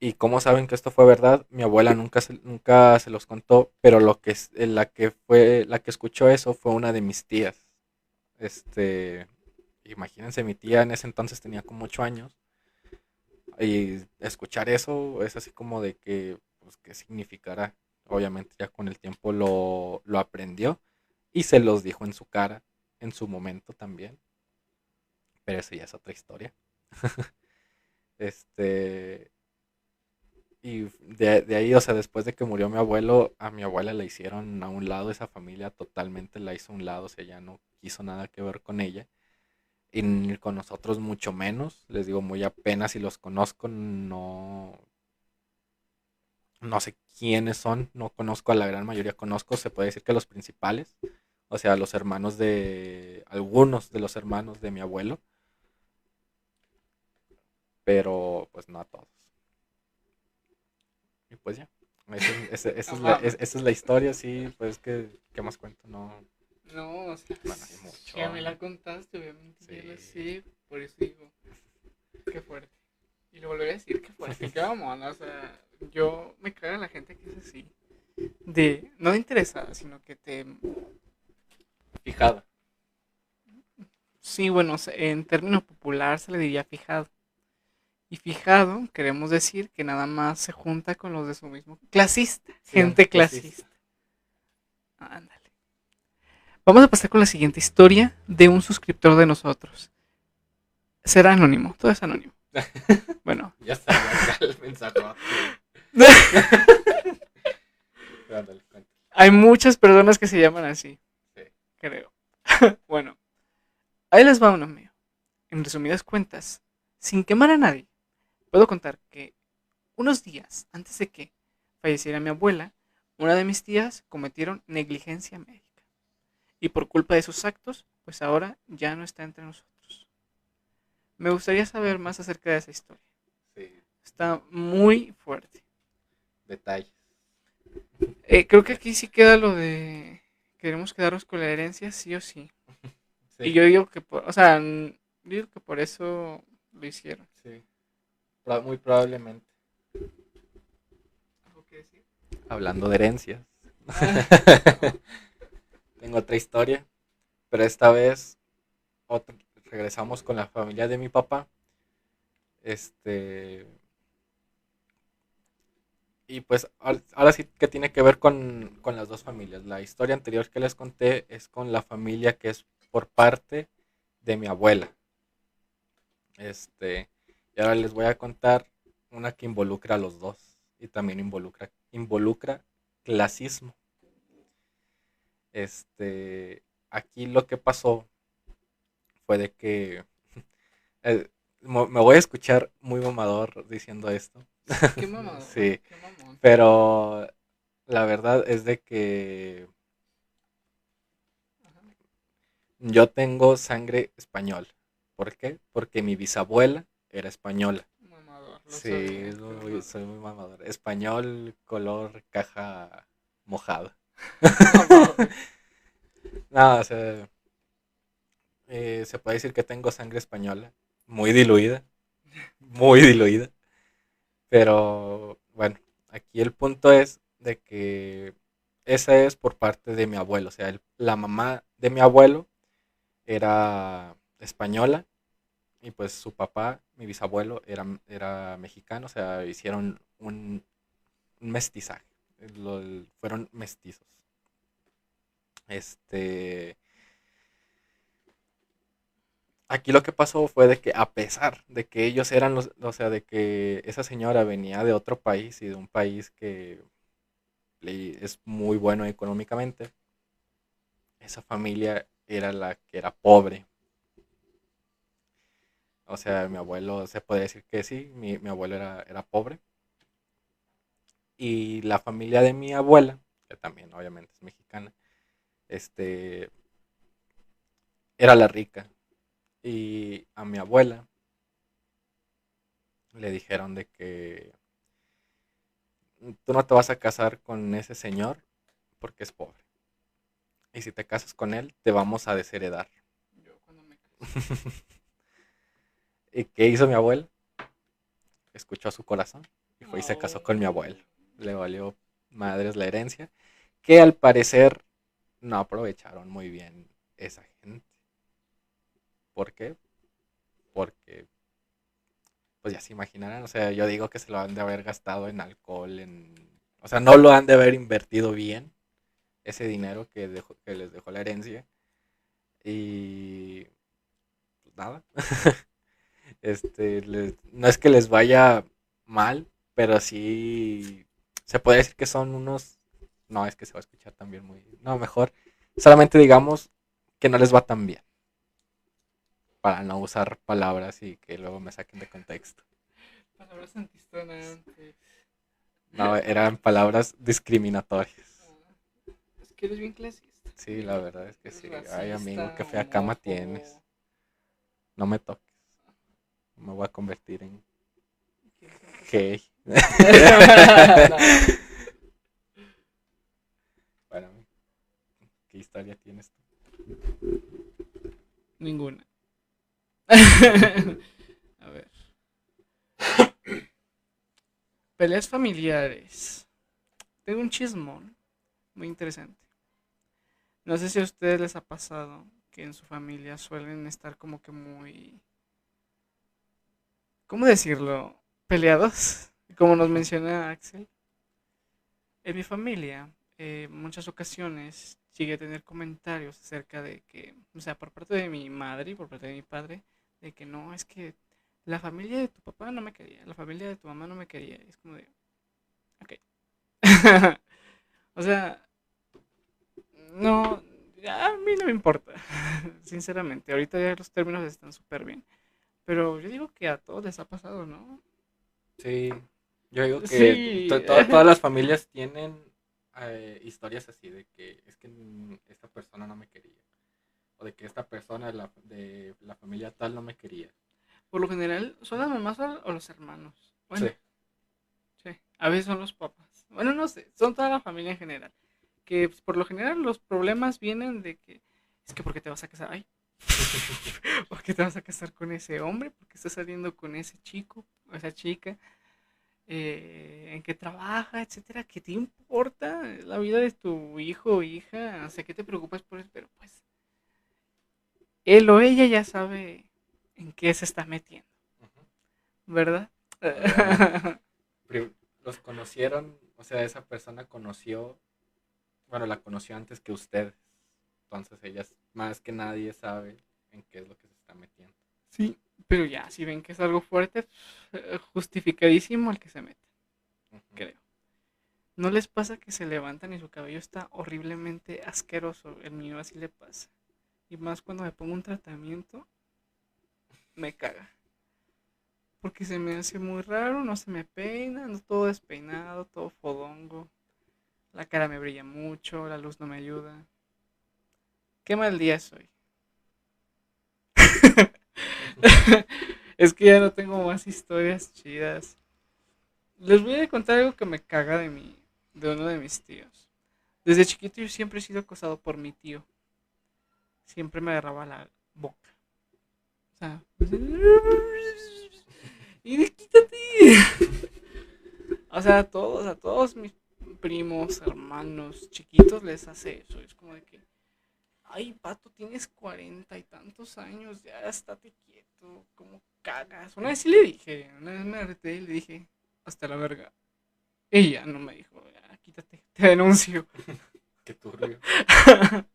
¿Y cómo saben que esto fue verdad? Mi abuela nunca se, nunca se los contó, pero lo que, la, que fue, la que escuchó eso fue una de mis tías. Este, imagínense, mi tía en ese entonces tenía como 8 años. Y escuchar eso es así como de que, pues, ¿qué significará? Obviamente ya con el tiempo lo, lo aprendió y se los dijo en su cara, en su momento también. Pero eso ya es otra historia. este, y de, ahí, o sea, después de que murió mi abuelo, a mi abuela la hicieron a un lado, esa familia totalmente la hizo a un lado, o sea, ya no quiso nada que ver con ella. Y con nosotros mucho menos, les digo, muy apenas si los conozco, no, no sé quiénes son, no conozco a la gran mayoría, conozco, se puede decir que los principales, o sea, los hermanos de, algunos de los hermanos de mi abuelo, pero pues no a todos pues ya. Esa, es, la, es, la, historia, sí, pues que, ¿qué más cuento? No. No, o sea, bueno, me la contaste, obviamente, sí. por eso digo, qué fuerte. Y lo volveré a decir, qué fuerte, qué vamos, o sea, yo me caga la gente que es así, de, no interesada, sino que te... Fijada. Sí, bueno, en términos populares se le diría fijado. Y fijado, queremos decir que nada más se junta con los de su mismo. Clasista, gente clasista. Ándale. Vamos a pasar con la siguiente historia de un suscriptor de nosotros. Será anónimo, todo es anónimo. Bueno. ya está, ya el mensaje. Hay muchas personas que se llaman así. Creo. bueno. Ahí les va uno mío. En resumidas cuentas, sin quemar a nadie, Puedo contar que unos días antes de que falleciera mi abuela, una de mis tías cometieron negligencia médica. Y por culpa de sus actos, pues ahora ya no está entre nosotros. Me gustaría saber más acerca de esa historia. Sí. Está muy fuerte. Detalles. Eh, creo que aquí sí queda lo de queremos quedarnos con la herencia, sí o sí. Y yo digo que por, o sea, digo que por eso lo hicieron. Sí. Muy probablemente. Hablando de herencias. Tengo otra historia. Pero esta vez regresamos con la familia de mi papá. Este. Y pues ahora sí que tiene que ver con, con las dos familias. La historia anterior que les conté es con la familia que es por parte de mi abuela. Este y ahora les voy a contar una que involucra a los dos y también involucra, involucra clasismo. Este, aquí lo que pasó fue de que eh, me voy a escuchar muy mamador diciendo esto. Qué mamador. sí. pero la verdad es de que yo tengo sangre español. ¿Por qué? Porque mi bisabuela era española. Mamador. sí, soy muy mamador. Español, color, caja mojada. no, o sea, eh, se puede decir que tengo sangre española, muy diluida, muy diluida. Pero bueno, aquí el punto es de que esa es por parte de mi abuelo, o sea, la mamá de mi abuelo era española y pues su papá, mi bisabuelo, era, era mexicano, o sea, hicieron un, mestizaje. fueron mestizos. Este. Aquí lo que pasó fue de que a pesar de que ellos eran los, o sea, de que esa señora venía de otro país y de un país que es muy bueno económicamente. Esa familia era la que era pobre. O sea, mi abuelo, se puede decir que sí, mi, mi abuelo era, era pobre. Y la familia de mi abuela, que también obviamente es mexicana, este, era la rica. Y a mi abuela le dijeron de que tú no te vas a casar con ese señor porque es pobre. Y si te casas con él, te vamos a desheredar. Yo cuando me casé. ¿Y qué hizo mi abuelo? Escuchó a su corazón y fue y se casó con mi abuelo. Le valió madres la herencia, que al parecer no aprovecharon muy bien esa gente. ¿Por qué? Porque, pues ya se imaginarán, o sea, yo digo que se lo han de haber gastado en alcohol, en... O sea, no lo han de haber invertido bien, ese dinero que, dejó- que les dejó la herencia. Y... Pues nada. este, les- no es que les vaya mal, pero sí se puede decir que son unos... No, es que se va a escuchar también muy... No, mejor. Solamente digamos que no les va tan bien. Para no usar palabras y que luego me saquen de contexto. Palabras antisonantes. No, eran palabras discriminatorias. Ah, Es que eres bien clasista. Sí, la verdad es que sí. Ay, amigo, qué fea cama tienes. No me toques. Me voy a convertir en ¿Quieres ser gay. Bueno, ¿qué historia tienes tú? Ninguna. A ver. Peleas familiares. Tengo un chismón muy interesante. No sé si a ustedes les ha pasado que en su familia suelen estar como que muy... ¿Cómo decirlo? Peleados. Como nos menciona Axel. En mi familia, eh, muchas ocasiones llegué a tener comentarios acerca de que, o sea, por parte de mi madre y por parte de mi padre, de que no, es que la familia de tu papá no me quería, la familia de tu mamá no me quería. Y es como de, ok. o sea, no, a mí no me importa, sinceramente. Ahorita ya los términos están súper bien. Pero yo digo que a todos les ha pasado, ¿no? Sí, yo digo que Sí. to- to- todas las familias tienen eh, historias así de que es que esta persona no me quería. O de que esta persona de la, de la familia tal no me quería. Por lo general, ¿son las mamás o los hermanos? Bueno, Sí. Sí, a veces son los papás. Bueno, no sé, son toda la familia en general. Que pues, por lo general los problemas vienen de que es que ¿por qué te vas a casar? Ay, ¿por qué te vas a casar con ese hombre? ¿Por qué estás saliendo con ese chico o esa chica? Eh, ¿En qué trabaja, etcétera? ¿Qué te importa la vida de tu hijo o hija? O sea, ¿qué te preocupas por eso? Pero pues él o ella ya sabe en qué se está metiendo. ¿verdad? Los conocieron, o sea, esa persona conoció, bueno, la conoció antes que ustedes. Entonces ella más que nadie sabe en qué es lo que se está metiendo. Sí, pero ya, si ven que es algo fuerte, eh, justificadísimo el que se mete, creo. ¿No les pasa que se levantan y su cabello está horriblemente asqueroso? El mío así le pasa. Y más cuando me pongo un tratamiento, me caga. Porque se me hace muy raro, no se me peina, todo despeinado, todo fodongo. La cara me brilla mucho, la luz no me ayuda. Qué mal día soy. es que ya no tengo más historias chidas. Les voy a contar algo que me caga de mi, de uno de mis tíos. Desde chiquito yo siempre he sido acosado por mi tío. Siempre me agarraba la boca. O sea, y quítate. o sea, a todos, a todos mis primos, hermanos, chiquitos les hace eso. Es como de que, ay, pato, tienes cuarenta y tantos años, ya estate quieto, como cagas. Una vez sí le dije, una vez me harté y le dije, hasta la verga. Ella no me dijo, "Ya, quítate, te denuncio. Qué turbio.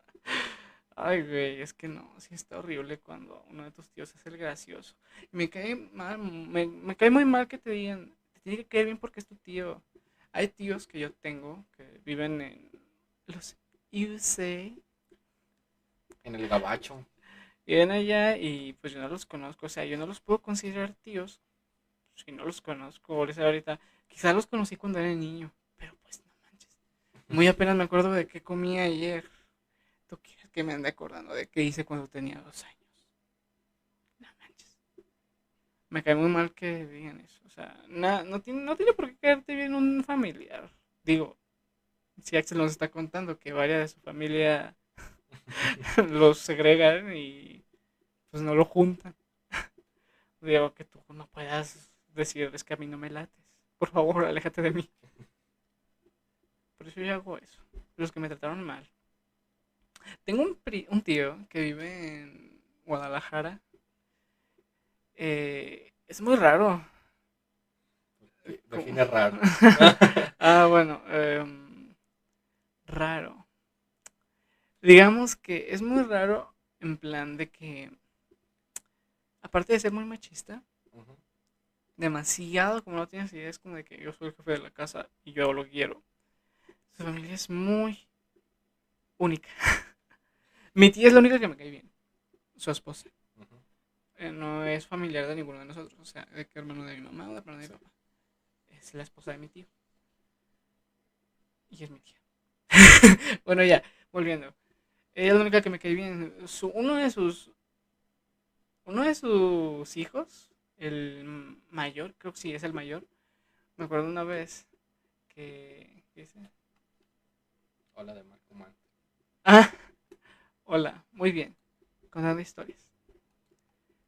Ay, güey, es que no, sí está horrible cuando uno de tus tíos es el gracioso. Me cae mal, me, me cae muy mal que te digan, te tiene que caer bien porque es tu tío. Hay tíos que yo tengo que viven en los USA. En el gabacho. Viven allá y pues yo no los conozco. O sea, yo no los puedo considerar tíos. Si no los conozco, ahorita. Quizás los conocí cuando era niño. Pero pues no manches. Muy apenas me acuerdo de qué comí ayer. ¿Tú quieres que me ande acordando de qué hice cuando tenía dos años? No manches. Me cae muy mal que digan eso. O sea, no, tiene, no tiene por qué caerte bien un familiar. Digo, si Axel nos está contando que varias de su familia los segregan y pues no lo juntan. Digo que tú no puedas decirles que a mí no me lates. Por favor, aléjate de mí. Por eso yo hago eso. Los que me trataron mal. Tengo un, un tío que vive en Guadalajara. Eh, es muy raro. Define raro. ah, bueno. Em, raro. Digamos que es muy raro en plan de que, aparte de ser muy machista, demasiado, como no tienes idea, es como de que yo soy el jefe de la casa y yo lo quiero. Su familia es muy única. Mi tía es la única que me cae bien. Su esposa. Eh, no es familiar de ninguno de nosotros. O sea, de que hermano de mi mamá o de hermano de mi papá. Es la esposa de mi tío. Y es mi tía. bueno, ya, volviendo. Ella es la única que me cae bien. Su, uno de sus. Uno de sus hijos, el mayor, creo que sí es el mayor. Me acuerdo una vez que. ¿Qué dice? Hola de Marco Ah, hola, muy bien. Contando historias.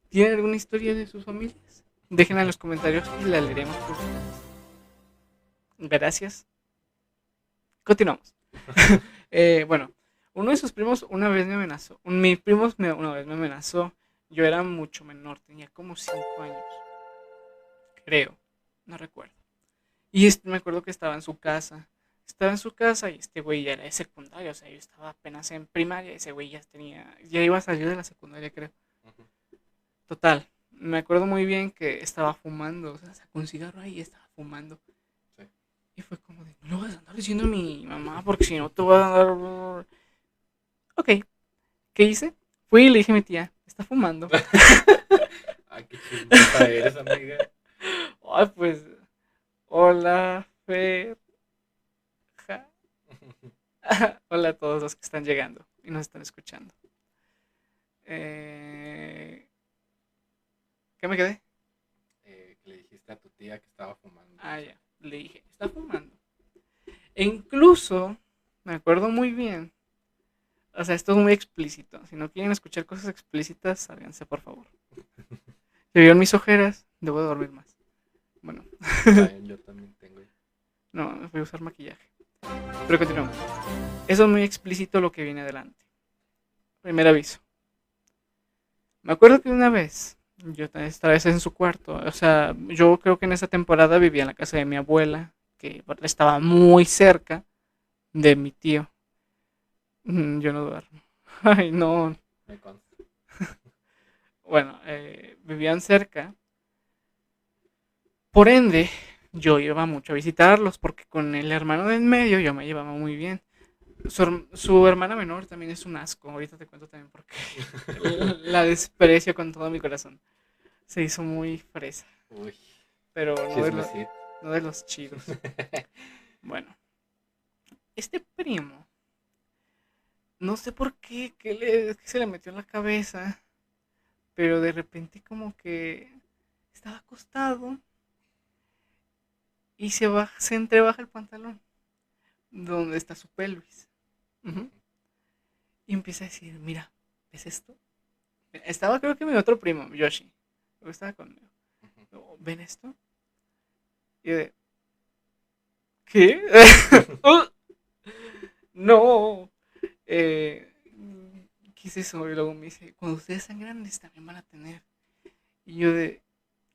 ¿Tienen alguna historia de sus familias? Déjenla en los comentarios y la leeremos por Gracias. Continuamos. Eh, bueno, uno de sus primos una vez me amenazó. Mi primo una vez me amenazó. Yo era mucho menor, tenía como 5 años. Creo, no recuerdo. Y me acuerdo que estaba en su casa. Estaba en su casa y este güey ya era de secundaria. O sea, yo estaba apenas en primaria. Ese güey ya tenía. Ya iba a salir de la secundaria, creo. Total. Me acuerdo muy bien que estaba fumando. O sea, sacó un cigarro ahí y estaba fumando. Y fue como de, no lo vas a andar diciendo a mi mamá porque si no te voy a dar Ok. ¿Qué hice? Fui y le dije a mi tía, está fumando. Ay, qué eres, amiga. Ay, pues. Hola, Fer. Hola a todos los que están llegando y nos están escuchando. Eh... ¿Qué me quedé? Eh, le dijiste a tu tía que estaba fumando. Ah, ya. Le dije, está fumando. E incluso, me acuerdo muy bien o sea, esto es muy explícito. Si no quieren escuchar cosas explícitas, sálganse, por favor. ¿Se vieron mis ojeras? Debo de dormir más. Bueno. yo también tengo. No, voy a usar maquillaje. Pero continuamos. Eso es muy explícito lo que viene adelante. Primer aviso. Me acuerdo que una vez, yo estaba en su cuarto, o sea, yo creo que en esa temporada vivía en la casa de mi abuela, que estaba muy cerca de mi tío. Mm, yo no duermo. Ay, no. bueno, eh, vivían cerca. Por ende, yo iba mucho a visitarlos porque con el hermano de en medio yo me llevaba muy bien. Su, hermana menor también es un asco. Ahorita te cuento también porque la desprecio con todo mi corazón. Se hizo muy fresa. Pero no de, los, no de los chidos. bueno, este primo no sé por qué, qué, le, se le metió en la cabeza, pero de repente como que estaba acostado y se, baja, se entrebaja el pantalón, donde está su pelvis. Y empieza a decir, mira, ¿ves esto? Estaba creo que mi otro primo, Yoshi, estaba conmigo. ¿Ven esto? Y de, ¿qué? Oh, no, eh, ¿qué es eso? Y luego me dice, cuando ustedes sean grandes también van a tener. Y yo de,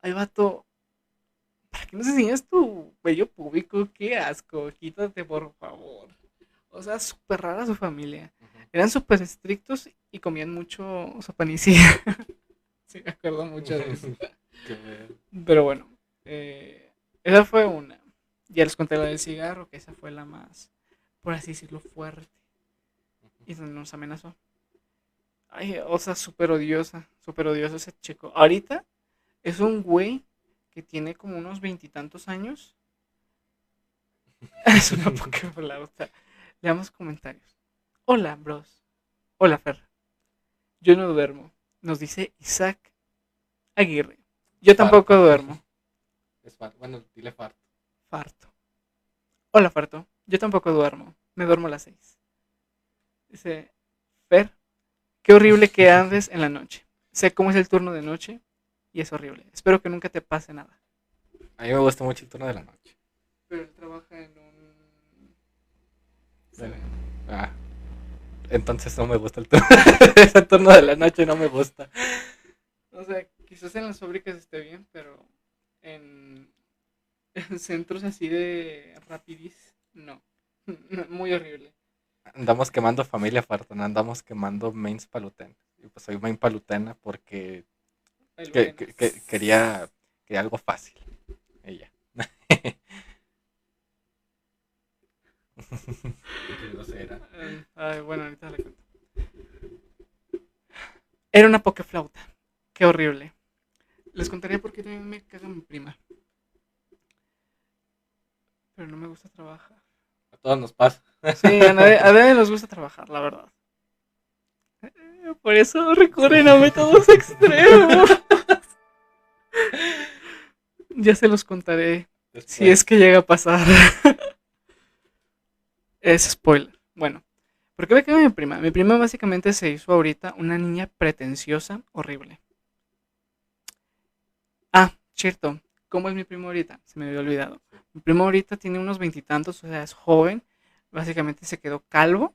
ay vato, ¿para qué nos enseñas tu bello público? Qué asco, quítate por favor. O sea, súper rara su familia. Eran súper estrictos y comían mucho sopanicía. sí, me acuerdo mucho de eso. Pero bueno, eh, esa fue una. Ya les conté la del cigarro, que esa fue la más, por así decirlo, fuerte. Y donde nos amenazó. Ay, o sea, súper odiosa, súper odiosa ese chico. Ahorita es un güey que tiene como unos veintitantos años. es una poca palabra. Leamos comentarios. Hola, bros. Hola, Fer. Yo no duermo. Nos dice Isaac Aguirre. Yo tampoco Farto. duermo. Es far- Bueno, dile farto. Farto. Hola, Farto. Yo tampoco duermo. Me duermo a las seis. Dice, Fer, qué horrible que andes en la noche. Sé cómo es el turno de noche y es horrible. Espero que nunca te pase nada. A mí me gusta mucho el turno de la noche. Pero él trabaja en un... Bueno. Ah. Entonces no me gusta el turno. Ese turno de la noche no me gusta. O sea, quizás en las fábricas esté bien, pero en, en centros así de rapidis, no. Muy horrible. Andamos quemando familia farto, no andamos quemando mains palutena. Y pues soy main palutena porque que- ven. que- que- quería, quería algo fácil. Ella. Qué grosera. Eh, ay, bueno, ahorita le cuento. Era una pokeflauta. Qué horrible. Les contaría por qué también me caga mi prima. Pero no me gusta trabajar. A todos nos pasa. Sí, a nadie, a nadie nos gusta trabajar, la verdad. Por eso recurren a métodos extremos. Ya se los contaré si es que llega a pasar. es spoiler. Bueno, ¿por qué me caga mi prima? Mi prima básicamente se hizo ahorita una niña pretenciosa, horrible. Ah, cierto. ¿Cómo es mi primo ahorita? Se me había olvidado. Mi primo ahorita tiene unos veintitantos, o sea, es joven. Básicamente se quedó calvo.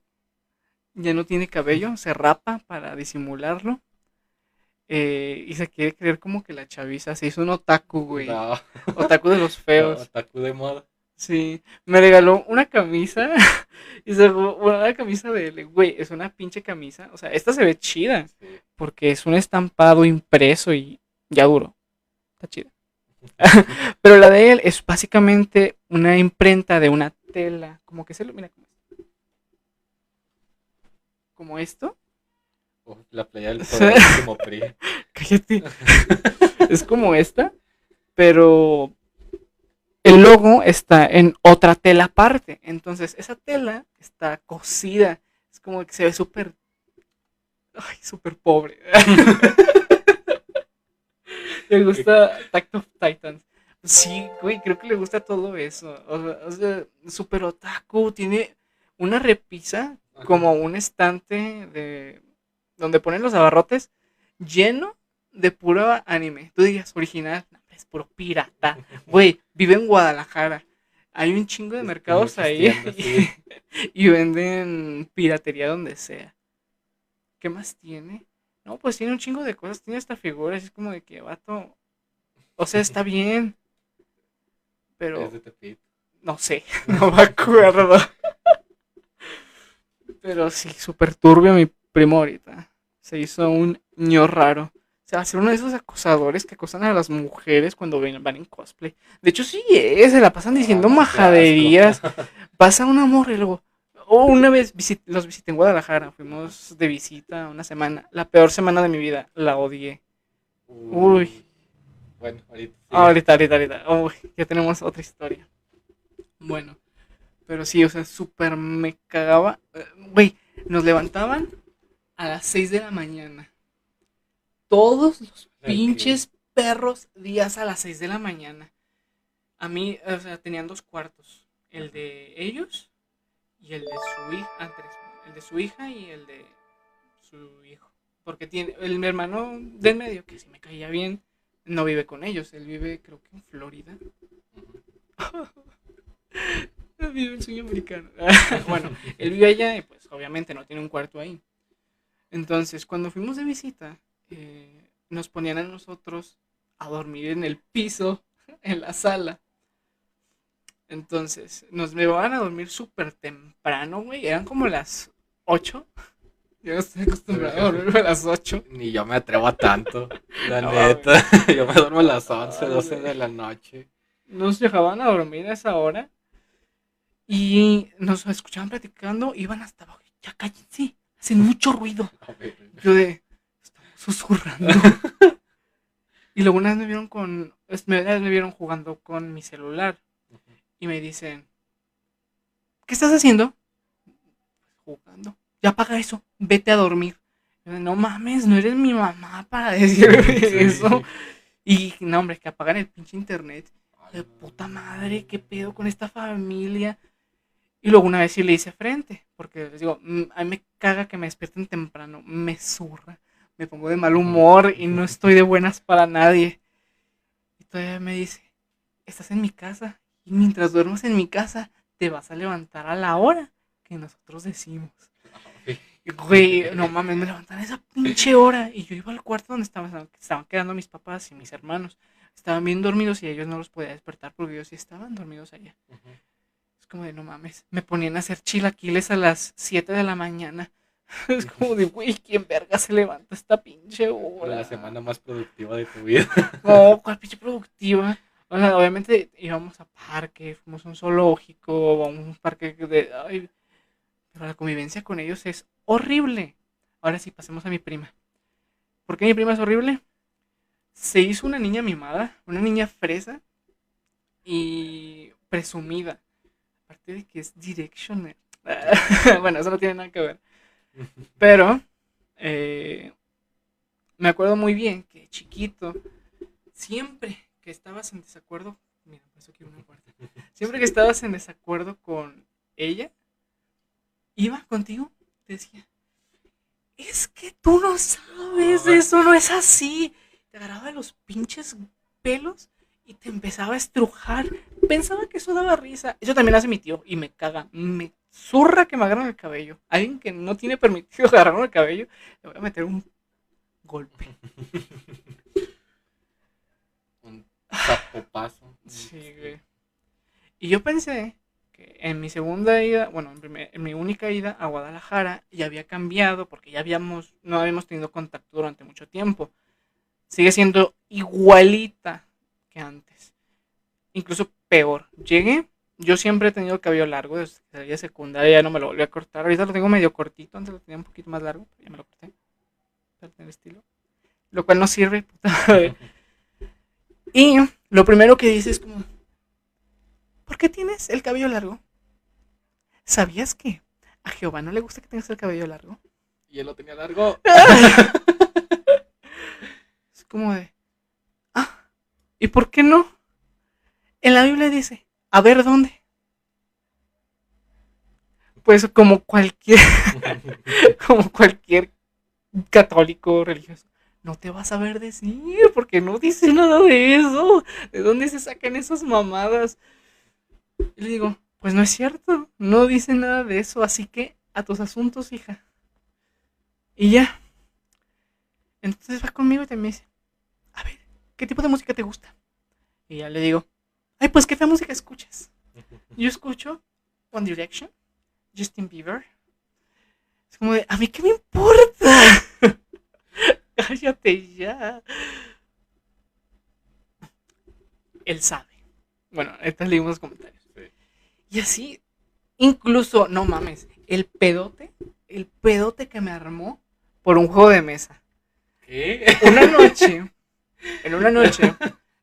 Ya no tiene cabello, se rapa para disimularlo. Eh, y se quiere creer como que la chaviza se hizo un otaku, güey. No, Otaku de los feos. otaku de moda. Sí, me regaló una camisa y se bueno, una camisa de él, güey, es una pinche camisa, o sea, esta se ve chida Sí. porque es un estampado impreso y ya duro. Está chida. Pero la de él es básicamente una imprenta de una tela, como que se lo mira como. Como esto. La playa del Sí. poderosísimo PRI. Cállate. es como esta, pero el logo está en otra tela aparte. Entonces, esa tela está cosida. Es como que se ve súper. Ay, súper pobre. le gusta Attack of Titans. Sí, güey, creo que le gusta todo eso. O sea, o sea, súper otaku. Tiene una repisa Ajá. como un estante de donde ponen los abarrotes lleno de puro anime. Tú dirías original, no, es puro pirata. Güey, vive en Guadalajara. Hay un chingo de mercados ahí sí. y venden piratería donde sea. ¿Qué más tiene? No, pues tiene un chingo de cosas. Tiene hasta figuras. Es como de que, vato. O sea, está bien. Pero no sé, no me acuerdo. Pero sí, súper turbio mi primo ahorita. Se hizo un ño raro. O sea, ser uno de esos acosadores que acosan a las mujeres cuando ven- van en cosplay. De hecho, sí es, se la pasan diciendo Ah, majaderías. Pasa una morra y luego. Oh, una vez visit- los visité en Guadalajara. Fuimos de visita una semana. La peor semana de mi vida. La odié. Uy. Bueno, ahorita. sí. Ah, ahorita, ahorita, ahorita. Uy, ya tenemos otra historia. Bueno, pero sí, o sea, súper me cagaba. Eh, Güey, nos levantaban a las 6 de la mañana. Todos los pinches perros días a las 6 de la mañana. A mí, o sea, tenían dos cuartos. El de ellos y el de su hija. Ah, tres. El de su hija y el de su hijo. Porque tiene, el mi hermano del medio, que si me caía bien, no vive con ellos. Él vive, creo que en Florida. Vive el sueño americano. bueno, él vive allá y pues obviamente no tiene un cuarto ahí. Entonces, cuando fuimos de visita, eh, nos ponían a nosotros a dormir en el piso, en la sala. Entonces, nos llevaban a dormir súper temprano, güey. Eran como las 8. Yo no estoy acostumbrado a dormir a las 8. Ni yo me atrevo a tanto. La No, neta. yo me duermo a las 11, Ay, 12 güey. de la noche. nos dejaban a dormir a esa hora y nos escuchaban platicando, iban hasta abajo, ya cállense, hacen mucho ruido. Yo de, estamos susurrando. y luego una vez me vieron con, una vez me vieron jugando con mi celular y me dicen, ¿qué estás haciendo? Jugando. Ya apaga eso, vete a dormir. Yo de, no mames, no eres mi mamá para decirme Sí. eso. Y no, hombre, que apagan el pinche internet. De puta madre, qué pedo con esta familia. Y luego una vez sí le hice frente, porque les digo, mm, a mí me caga que me despierten temprano, me zurra, me pongo de mal humor y no estoy de buenas para nadie. Y todavía me dice, estás en mi casa y mientras duermas en mi casa te vas a levantar a la hora que nosotros decimos. Y, Güey, no mames, me levantan a esa pinche hora. Y yo iba al cuarto donde estaban, estaban quedando mis papás y mis hermanos. Estaban bien dormidos y ellos no los podía despertar porque ellos sí estaban dormidos allá. Como de no mames. Me ponían a hacer chilaquiles a las 7 de la mañana. Es como de, güey, ¿quién verga se levanta esta pinche hora? La semana más productiva de tu vida. No, cuál pinche productiva. O sea, obviamente íbamos a parque, fuimos a un zoológico, a un parque de. Ay, pero la convivencia con ellos es horrible. Ahora sí, pasemos a mi prima. ¿Por qué mi prima es horrible? Se hizo una niña mimada, una niña fresa y presumida. Aparte de que es directioner. bueno, eso no tiene nada que ver. Pero eh, me acuerdo muy bien que chiquito, siempre que estabas en desacuerdo, mira, eso quiero una puerta. Siempre que estabas en desacuerdo con ella, iba contigo, te decía, es que tú no sabes, eso no es así. Te agarraba los pinches pelos y te empezaba a estrujar. Pensaba que eso daba risa. Eso también hace mi tío y me caga. Me zurra que me agarran el cabello. Alguien que no tiene permitido agarrarme el cabello, le voy a meter un golpe. Un zapopazo. Sí, güey. Y yo pensé que en mi segunda ida, bueno, en, primer- en mi única ida a Guadalajara, ya había cambiado porque ya habíamos, no habíamos tenido contacto durante mucho tiempo. Sigue siendo igualita que antes. Incluso peor. Llegué, yo siempre he tenido el cabello largo desde que salí de secundaria, ya no me lo volví a cortar. Ahorita lo tengo medio cortito, antes lo tenía un poquito más largo, pero ya me lo corté. Para tener estilo. Lo cual no sirve. Y lo primero que dice es como, ¿por qué tienes el cabello largo? ¿Sabías que a Jehová no le gusta que tengas el cabello largo? Y él lo tenía largo. Es como de, ah, ¿y por qué no? En la Biblia dice, a ver dónde. Pues como cualquier, como cualquier católico religioso, no te vas a ver decir, porque no dice nada de eso. ¿De dónde se sacan esas mamadas? Y le digo, pues no es cierto, no dice nada de eso, así que a tus asuntos, hija. Y ya. Entonces va conmigo y también me dice, a ver, ¿qué tipo de música te gusta? Y ya le digo, ay, pues, ¿qué música escuchas? Yo escucho One Direction, Justin Bieber. Es como de, ¿a mí qué me importa? Cállate ya. Él sabe. Bueno, ahorita leímos los comentarios. Sí. Y así, incluso, no mames, el pedote, el pedote que me armó por un juego de mesa. ¿Qué? Una noche, en una noche,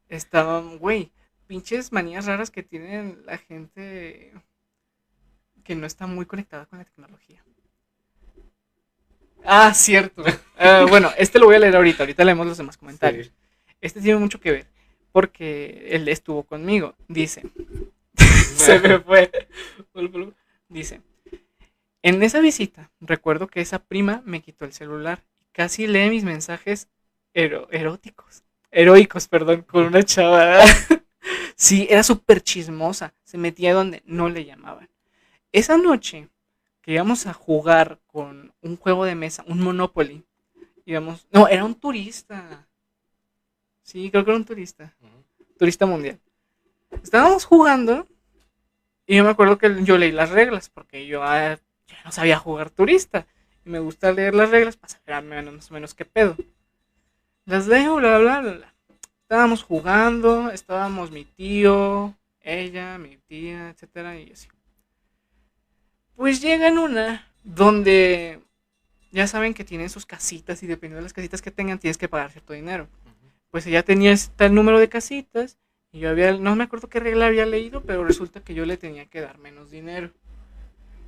estaban, güey, pinches manías raras que tienen la gente que no está muy conectada con la tecnología. Ah, cierto. Ah, bueno, este lo voy a leer ahorita, ahorita leemos los demás comentarios. Sí. Este tiene mucho que ver, porque él estuvo conmigo. Dice, se me fue. Dice, en esa visita recuerdo que esa prima me quitó el celular y casi lee mis mensajes ero- eróticos, heroicos, perdón, con una chava. Sí, era súper chismosa, se metía donde no le llamaban. Esa noche que íbamos a jugar con un juego de mesa, un Monopoly, íbamos, no, era un turista. Sí, creo que era un turista turista mundial. Estábamos jugando y yo me acuerdo que yo leí las reglas porque yo ah, ya no sabía jugar turista y me gusta leer las reglas para saber más o menos qué pedo. Las leo, bla, bla, bla, bla. Estábamos jugando, estábamos mi tío, ella, mi tía, etcétera, y así. Pues llega en una donde ya saben que tienen sus casitas y dependiendo de las casitas que tengan tienes que pagar cierto dinero. Pues ella tenía tal número de casitas y yo había, no me acuerdo qué regla había leído, pero resulta que yo le tenía que dar menos dinero.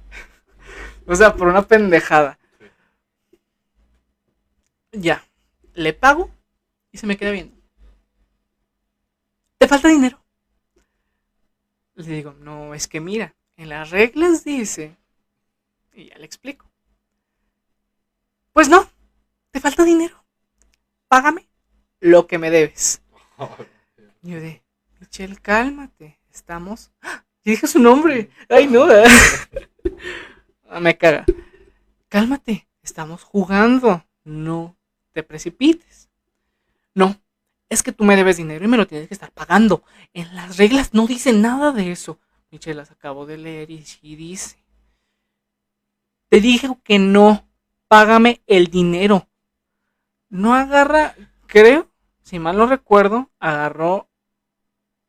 o sea, por una pendejada. Ya, le pago y se me queda viendo. ¿Te falta dinero? Le digo, no, es que mira, en las reglas dice, y ya le explico. Pues no, te falta dinero. Págame lo que me debes. Y yo de, Michelle, cálmate, estamos... ¡Ah! Dije su nombre. Ay, no. Me caga. Cálmate, estamos jugando. No te precipites. No, es que tú me debes dinero y me lo tienes que estar pagando. En las reglas no dice nada de eso. Michelle las acabo de leer y sí dice. Te dije que no. Págame el dinero. No agarra, creo, si mal no recuerdo, agarró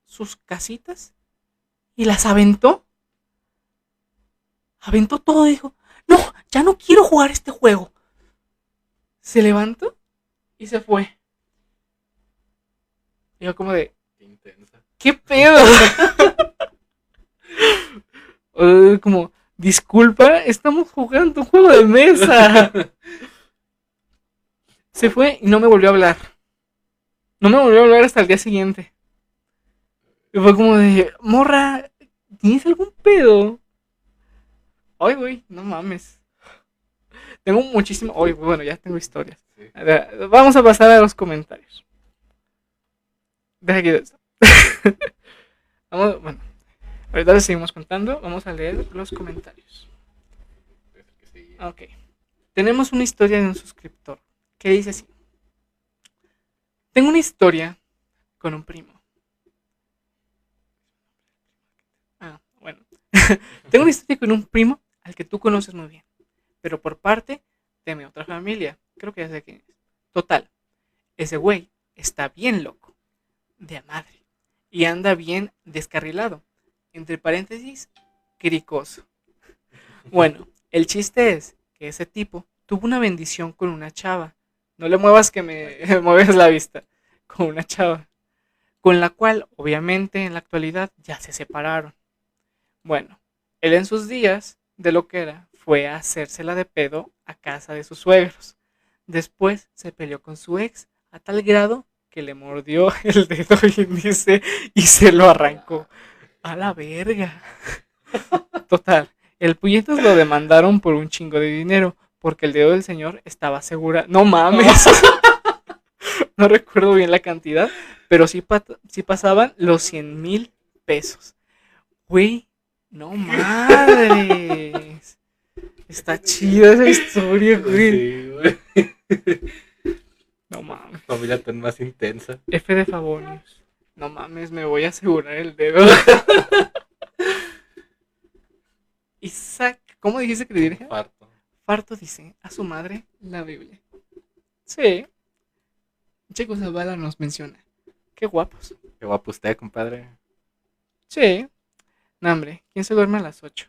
sus casitas y las aventó. Aventó todo y dijo, no, ya no quiero jugar este juego. Se levantó y se fue. Y yo como de, Qué intensa. ¿qué pedo? Como, disculpa, estamos jugando un juego de mesa. Se fue y no me volvió a hablar. No me volvió a hablar hasta el día siguiente. Y fue como de, morra, ¿tienes algún pedo? Ay, güey, no mames. Tengo muchísimo. Ay, bueno, ya tengo historias. Sí. Vamos a pasar a los comentarios. Deja esto. Vamos, bueno, ahorita les seguimos contando. Vamos a leer los comentarios. Que. Ok. Tenemos una historia de un suscriptor que dice así. Tengo una historia con un primo. Ah, bueno. Tengo una historia con un primo al que tú conoces muy bien, pero por parte de mi otra familia. Creo que ya sé quién es. Total, ese güey está bien loco, de madre, y anda bien descarrilado. Entre paréntesis, cricoso. Bueno, el chiste es que ese tipo tuvo una bendición con una chava. No le muevas que me mueves la vista. Con una chava. Con la cual, obviamente, en la actualidad ya se separaron. Bueno, él en sus días de lo que era fue a hacérsela de pedo a casa de sus suegros. Después se peleó con su ex a tal grado que le mordió el dedo índice y se lo arrancó. A la verga. Total, el puñetas lo demandaron por un chingo de dinero porque el dedo del señor estaba segura. No mames. no recuerdo bien la cantidad, pero sí, pasaban los 100 mil pesos. Güey, no madres. Está chida esa historia, güey. Sí, güey. No mames. Familia tan más intensa. F de Favonius. No mames, me voy a asegurar el dedo. Isaac, ¿cómo dijiste que le dirige? Parto. Farto dice a su madre la Biblia. Sí. Checo Zavala nos menciona. Qué guapos. Qué guapo usted, compadre. Sí. No, hombre, ¿quién se duerme a las 8?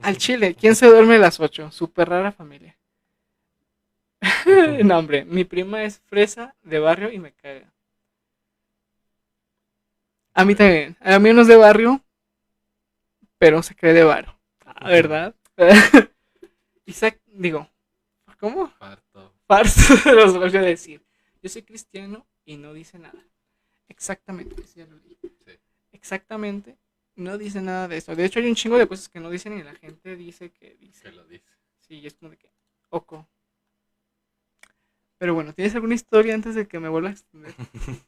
Al chile, ¿quién se duerme a las 8? Súper rara familia. no, hombre, mi prima es fresa de barrio y me caga. A mí también. A mí no es de barrio, pero se cree de barrio. Ah, ¿Verdad? Isaac, digo, ¿cómo? Parto. Farto los voy a decir. Yo soy cristiano y no dice nada. Exactamente, sí. Exactamente, no dice nada de eso. De hecho, hay un chingo de cosas que no dicen y la gente dice que dice. Que lo dice. Sí, y es como de que, oco. Pero bueno, ¿tienes alguna historia antes de que me vuelva a extender?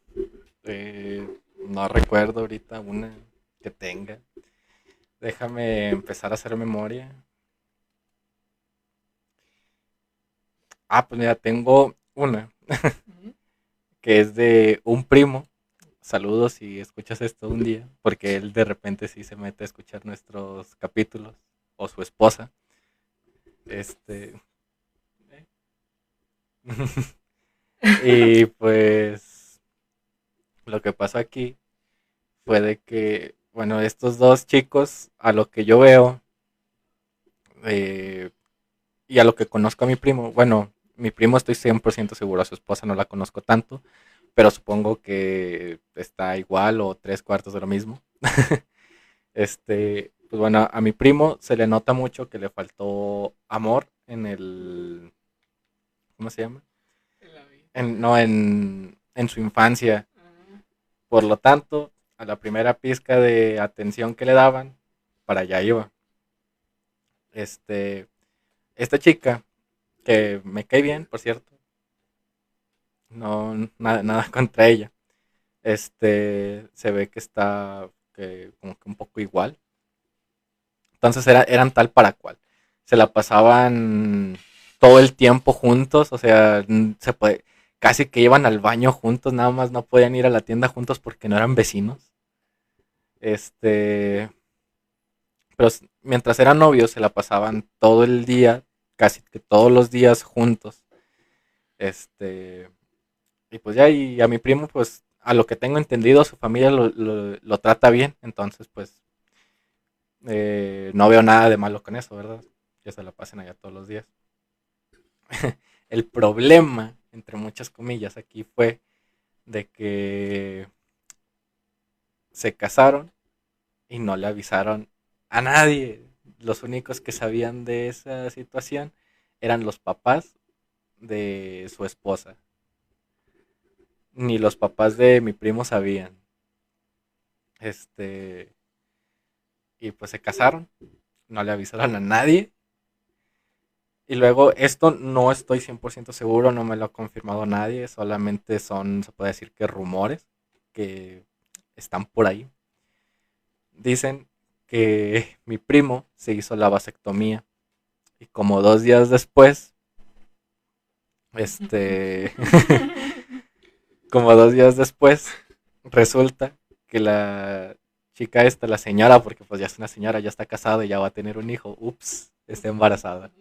Eh, no recuerdo ahorita una que tenga. Déjame empezar a hacer memoria. Ah, pues mira, tengo una que es de un primo. Saludos si escuchas esto un día, porque él de repente sí se mete a escuchar nuestros capítulos, o su esposa. Este. y pues. Lo que pasó aquí fue de que, bueno, estos dos chicos, a lo que yo veo, eh, y a lo que conozco a mi primo, bueno, mi primo estoy 100% seguro, a su esposa no la conozco tanto, pero supongo que está igual o tres cuartos de lo mismo. este, pues bueno, a mi primo se le nota mucho que le faltó amor en el, ¿cómo se llama? En, no, en, en su infancia. Por lo tanto, a la primera pizca de atención que le daban, para allá iba. Este, esta chica, que me cae bien, por cierto, no, nada, nada contra ella. Este, se ve que está que, como que un poco igual. Entonces era, eran tal para cual. Se la pasaban todo el tiempo juntos, o sea, se puede, casi que iban al baño juntos, nada más no podían ir a la tienda juntos porque no eran vecinos. Este, pero mientras eran novios se la pasaban todo el día, casi que todos los días juntos. Este, y pues ya, y a mi primo, pues a lo que tengo entendido, su familia lo, trata bien, entonces pues eh, no veo nada de malo con eso, ¿verdad? Que se la pasen allá todos los días. El problema, entre muchas comillas, aquí fue de que se casaron y no le avisaron a nadie. Los únicos que sabían de esa situación eran los papás de su esposa ni los papás de mi primo sabían. Este. Y pues se casaron. No le avisaron a nadie. Y luego, esto no estoy 100% seguro, no me lo ha confirmado nadie. Solamente son, se puede decir que rumores que están por ahí. Dicen que mi primo se hizo la vasectomía. Y como dos días después, este. como dos días después, resulta que la chica esta, la señora, porque pues ya es una señora, ya está casada y ya va a tener un hijo, ups, está embarazada.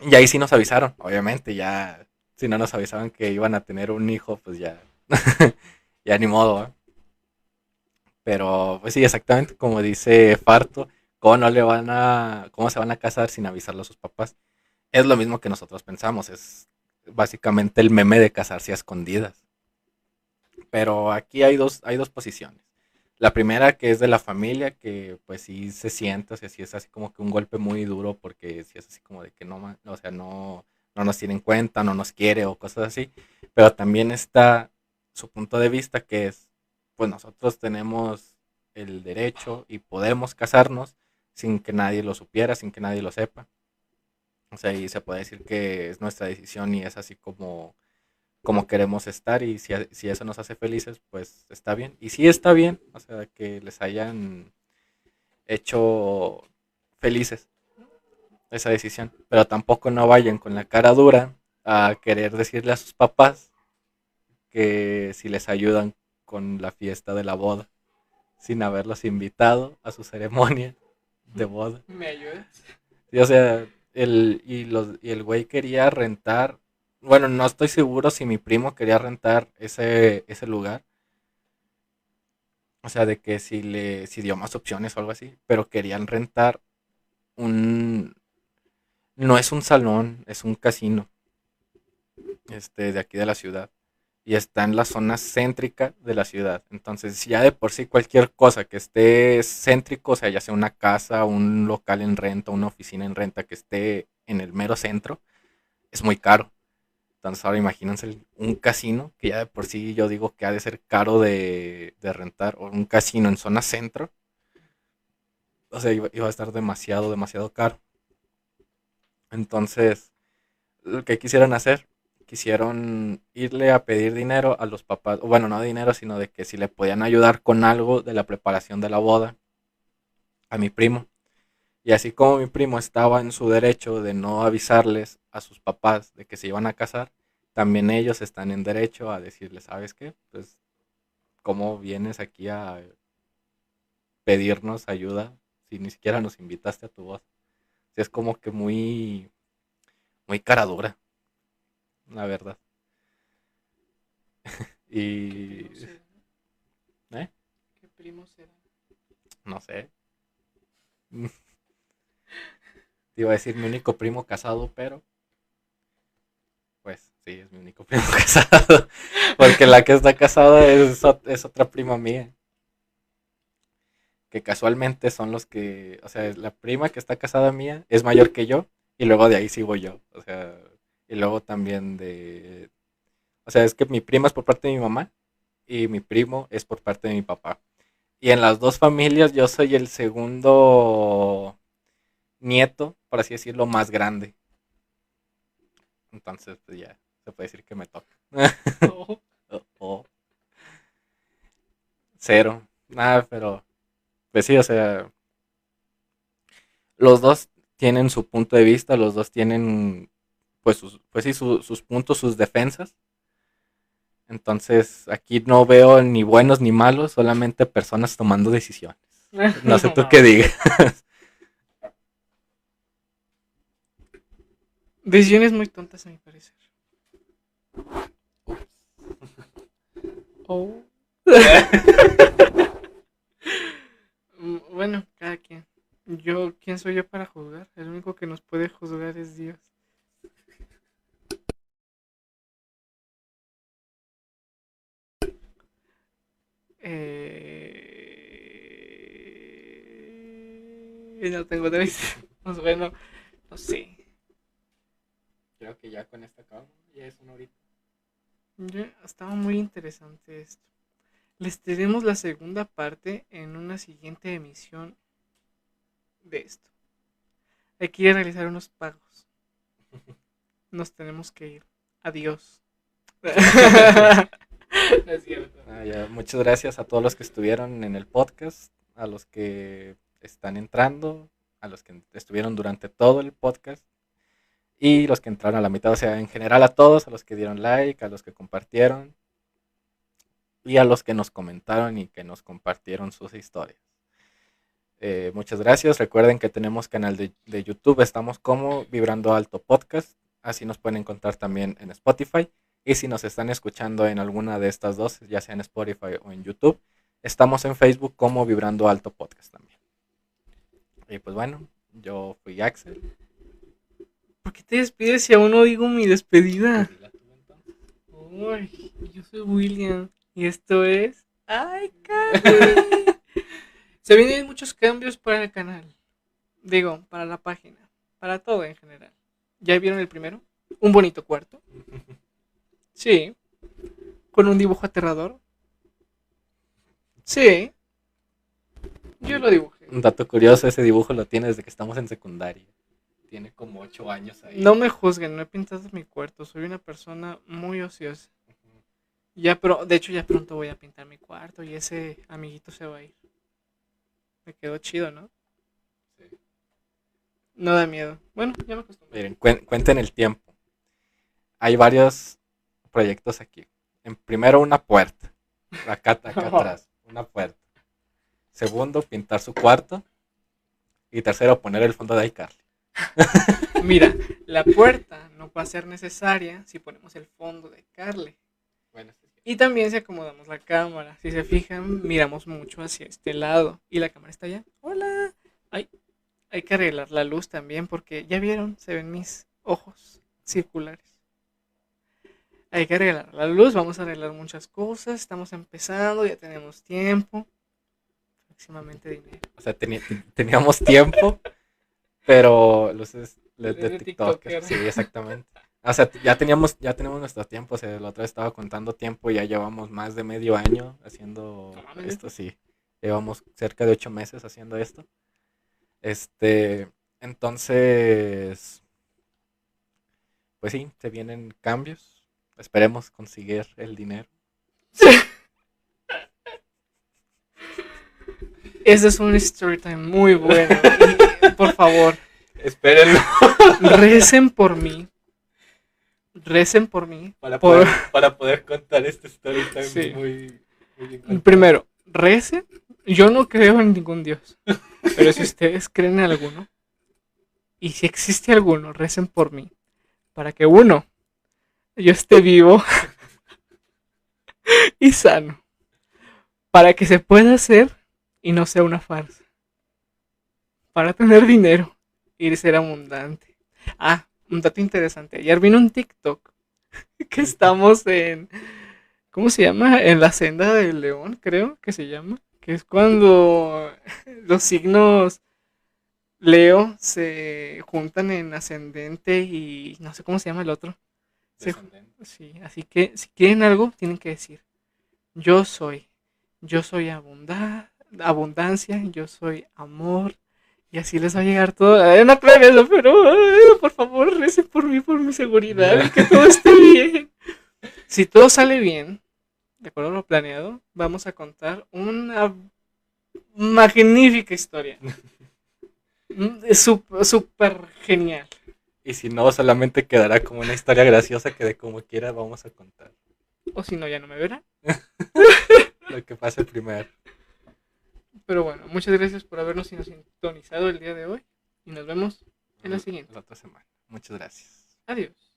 Y ahí sí nos avisaron, obviamente, ya, si no nos avisaban que iban a tener un hijo, pues ya, ya ni modo. Pero, pues sí, exactamente como dice Farto, ¿cómo no le van a, cómo se van a casar sin avisarle a sus papás? Es lo mismo que nosotros pensamos, es básicamente el meme de casarse a escondidas. Pero aquí hay dos, hay dos posiciones. La primera que es de la familia, que pues sí se siente, o sea, sí es así como que un golpe muy duro, porque sí es así como de que no, o sea, no, no nos tiene en cuenta, no nos quiere o cosas así. Pero también está su punto de vista, que es, pues nosotros tenemos el derecho y podemos casarnos sin que nadie lo supiera, sin que nadie lo sepa. O sea, y se puede decir que es nuestra decisión y es así como, como queremos estar y si, si eso nos hace felices, pues está bien. Y sí está bien, o sea, que les hayan hecho felices esa decisión. Pero tampoco no vayan con la cara dura a querer decirle a sus papás que si les ayudan con la fiesta de la boda, sin haberlos invitado a su ceremonia de boda. ¿Me ayudas? Sí, o sea, el, y, los, y el güey quería rentar, bueno, no estoy seguro si mi primo quería rentar ese, ese lugar. O sea, de que si le si dio más opciones o algo así, pero querían rentar un no es un salón, es un casino. Este de aquí de la ciudad y está en la zona céntrica de la ciudad. Entonces, ya de por sí cualquier cosa que esté céntrico, o sea, ya sea una casa, un local en renta, una oficina en renta que esté en el mero centro, es muy caro. Entonces, ahora imagínense un casino, que ya de por sí yo digo que ha de ser caro de, rentar, o un casino en zona centro. O sea, iba, iba a estar demasiado, demasiado caro. Entonces, lo que quisieran hacer quisieron irle a pedir dinero a los papás, bueno, no dinero, sino de que si le podían ayudar con algo de la preparación de la boda a mi primo. Y así como mi primo estaba en su derecho de no avisarles a sus papás de que se iban a casar, también ellos están en derecho a decirles, ¿sabes qué? Pues, ¿cómo vienes aquí a pedirnos ayuda si ni siquiera nos invitaste a tu boda? es como que muy, muy cara dura la verdad. y... ¿Qué será? ¿Eh? ¿Qué primo será? No sé. Te iba a decir mi único primo casado, pero... Es mi único primo casado. Porque la que está casada es, es otra prima mía. Que casualmente son los que... O sea, la prima que está casada mía es mayor que yo. Y luego de ahí sigo yo. O sea, y luego también de... O sea, es que mi prima es por parte de mi mamá. Y mi primo es por parte de mi papá. Y en las dos familias yo soy el segundo nieto, por así decirlo, más grande. Entonces, pues ya, se puede decir que me toca. No. Oh, oh. Cero. Nada, pero. Pues sí, o sea. Los dos tienen su punto de vista, los dos tienen. Pues, sus, pues sí, su- sus puntos, sus defensas. Entonces, aquí no veo ni buenos ni malos, solamente personas tomando decisiones. No sé tú qué digas. Decisiones muy tontas a mi parecer. Oh. Mm, bueno, cada quien. Yo, ¿quién soy yo para juzgar? El único que nos puede juzgar es Dios. Eh... No tengo tres. Pues bueno, no sé. Creo que ya con esta acabamos, ya es una horita. Ya estaba muy interesante esto. Les tenemos la segunda parte en una siguiente emisión de esto. Hay que ir a realizar unos pagos. Nos tenemos que ir. Adiós. No es cierto. Ah, ya, Muchas gracias a todos los que estuvieron en el podcast, a los que están entrando, a los que estuvieron durante todo el podcast y los que entraron a la mitad, o sea, en general a todos, a los que dieron like, a los que compartieron y a los que nos comentaron y que nos compartieron sus historias. Eh, muchas gracias. Recuerden que tenemos canal de, de YouTube, estamos como Vibrando Alto Podcast, así nos pueden encontrar también en Spotify. Y si nos están escuchando en alguna de estas dos, ya sea en Spotify o en YouTube, estamos en Facebook como Vibrando Alto Podcast también. Y pues bueno, yo fui Axel. ¿Por qué te despides si aún no digo mi despedida? Uy, yo soy William y esto es. ¡Ay, Carly! Se vienen muchos cambios para el canal. Digo, para la página. Para todo en general. ¿Ya vieron el primero? Un bonito cuarto. Sí. Con un dibujo aterrador. Sí. Yo lo dibujé. Un dato curioso, ese dibujo lo tiene desde que estamos en secundaria. Tiene como ocho años ahí. No me juzguen, no he pintado mi cuarto. Soy una persona muy ociosa. Ya, pero de hecho ya pronto voy a pintar mi cuarto y ese amiguito se va a ir. Me quedó chido, ¿no? Sí. No da miedo. Bueno, ya me acostumbré. Miren, cuen- cuenten el tiempo. Hay varios proyectos aquí. En primero, una puerta. Acá, acá atrás, una puerta. Segundo, pintar su cuarto. Y tercero, poner el fondo de iCarly. Mira, la puerta no va a ser necesaria si ponemos el fondo de Carly. Bueno, sí, sí. Y también si acomodamos la cámara. Si se fijan, miramos mucho hacia este lado. Y la cámara está allá. Hola. Ay, hay que arreglar la luz también porque ya vieron, se ven mis ojos circulares. Hay que arreglar la luz, vamos a arreglar muchas cosas. Estamos empezando, ya tenemos tiempo. Próximamente dinero. O sea, teníamos tiempo, pero luces LED de De TikTok. Sí, exactamente. O sea, ya teníamos, ya tenemos nuestro tiempo. O sea, la otra vez estaba contando tiempo y ya llevamos más de medio año haciendo No esto, sí. Llevamos cerca de ocho meses haciendo esto. Este, entonces, pues sí, se vienen cambios. Esperemos conseguir el dinero. Este es un story time muy bueno. Y, por favor, Espérenlo. recen por mí. Recen por mí. Para Por- poder, para poder contar este story time Sí. muy, muy. Primero, recen. Yo no creo en ningún dios. Pero si ustedes creen en alguno, y si existe alguno, recen por mí. Para que uno, yo esté vivo. y sano. Para que se pueda hacer y no sea una farsa. Para tener dinero y ser abundante. Ah, un dato interesante. Ayer vino un TikTok que estamos en. ¿Cómo se llama? En la senda del león, creo que se llama. Que es cuando los signos Leo se juntan en ascendente y no sé cómo se llama el otro. Se- sí, así que si quieren algo, tienen que decir: Yo soy. Yo soy abunda- abundancia, yo soy amor. Y así les va a llegar todo. Ay, no crean eso, pero ay, por favor, recen por mí, por mi seguridad y que todo esté bien. Si todo sale bien, de acuerdo a lo planeado, vamos a contar una magnífica historia. Mm, Súper genial. Y si no, solamente quedará como una historia graciosa que de como quiera vamos a contar. O si no, ya no me verán. Lo que pase primero. Pero bueno, muchas gracias por habernos sintonizado el día de hoy. Y nos vemos en la siguiente. La otra semana. Muchas gracias. Adiós.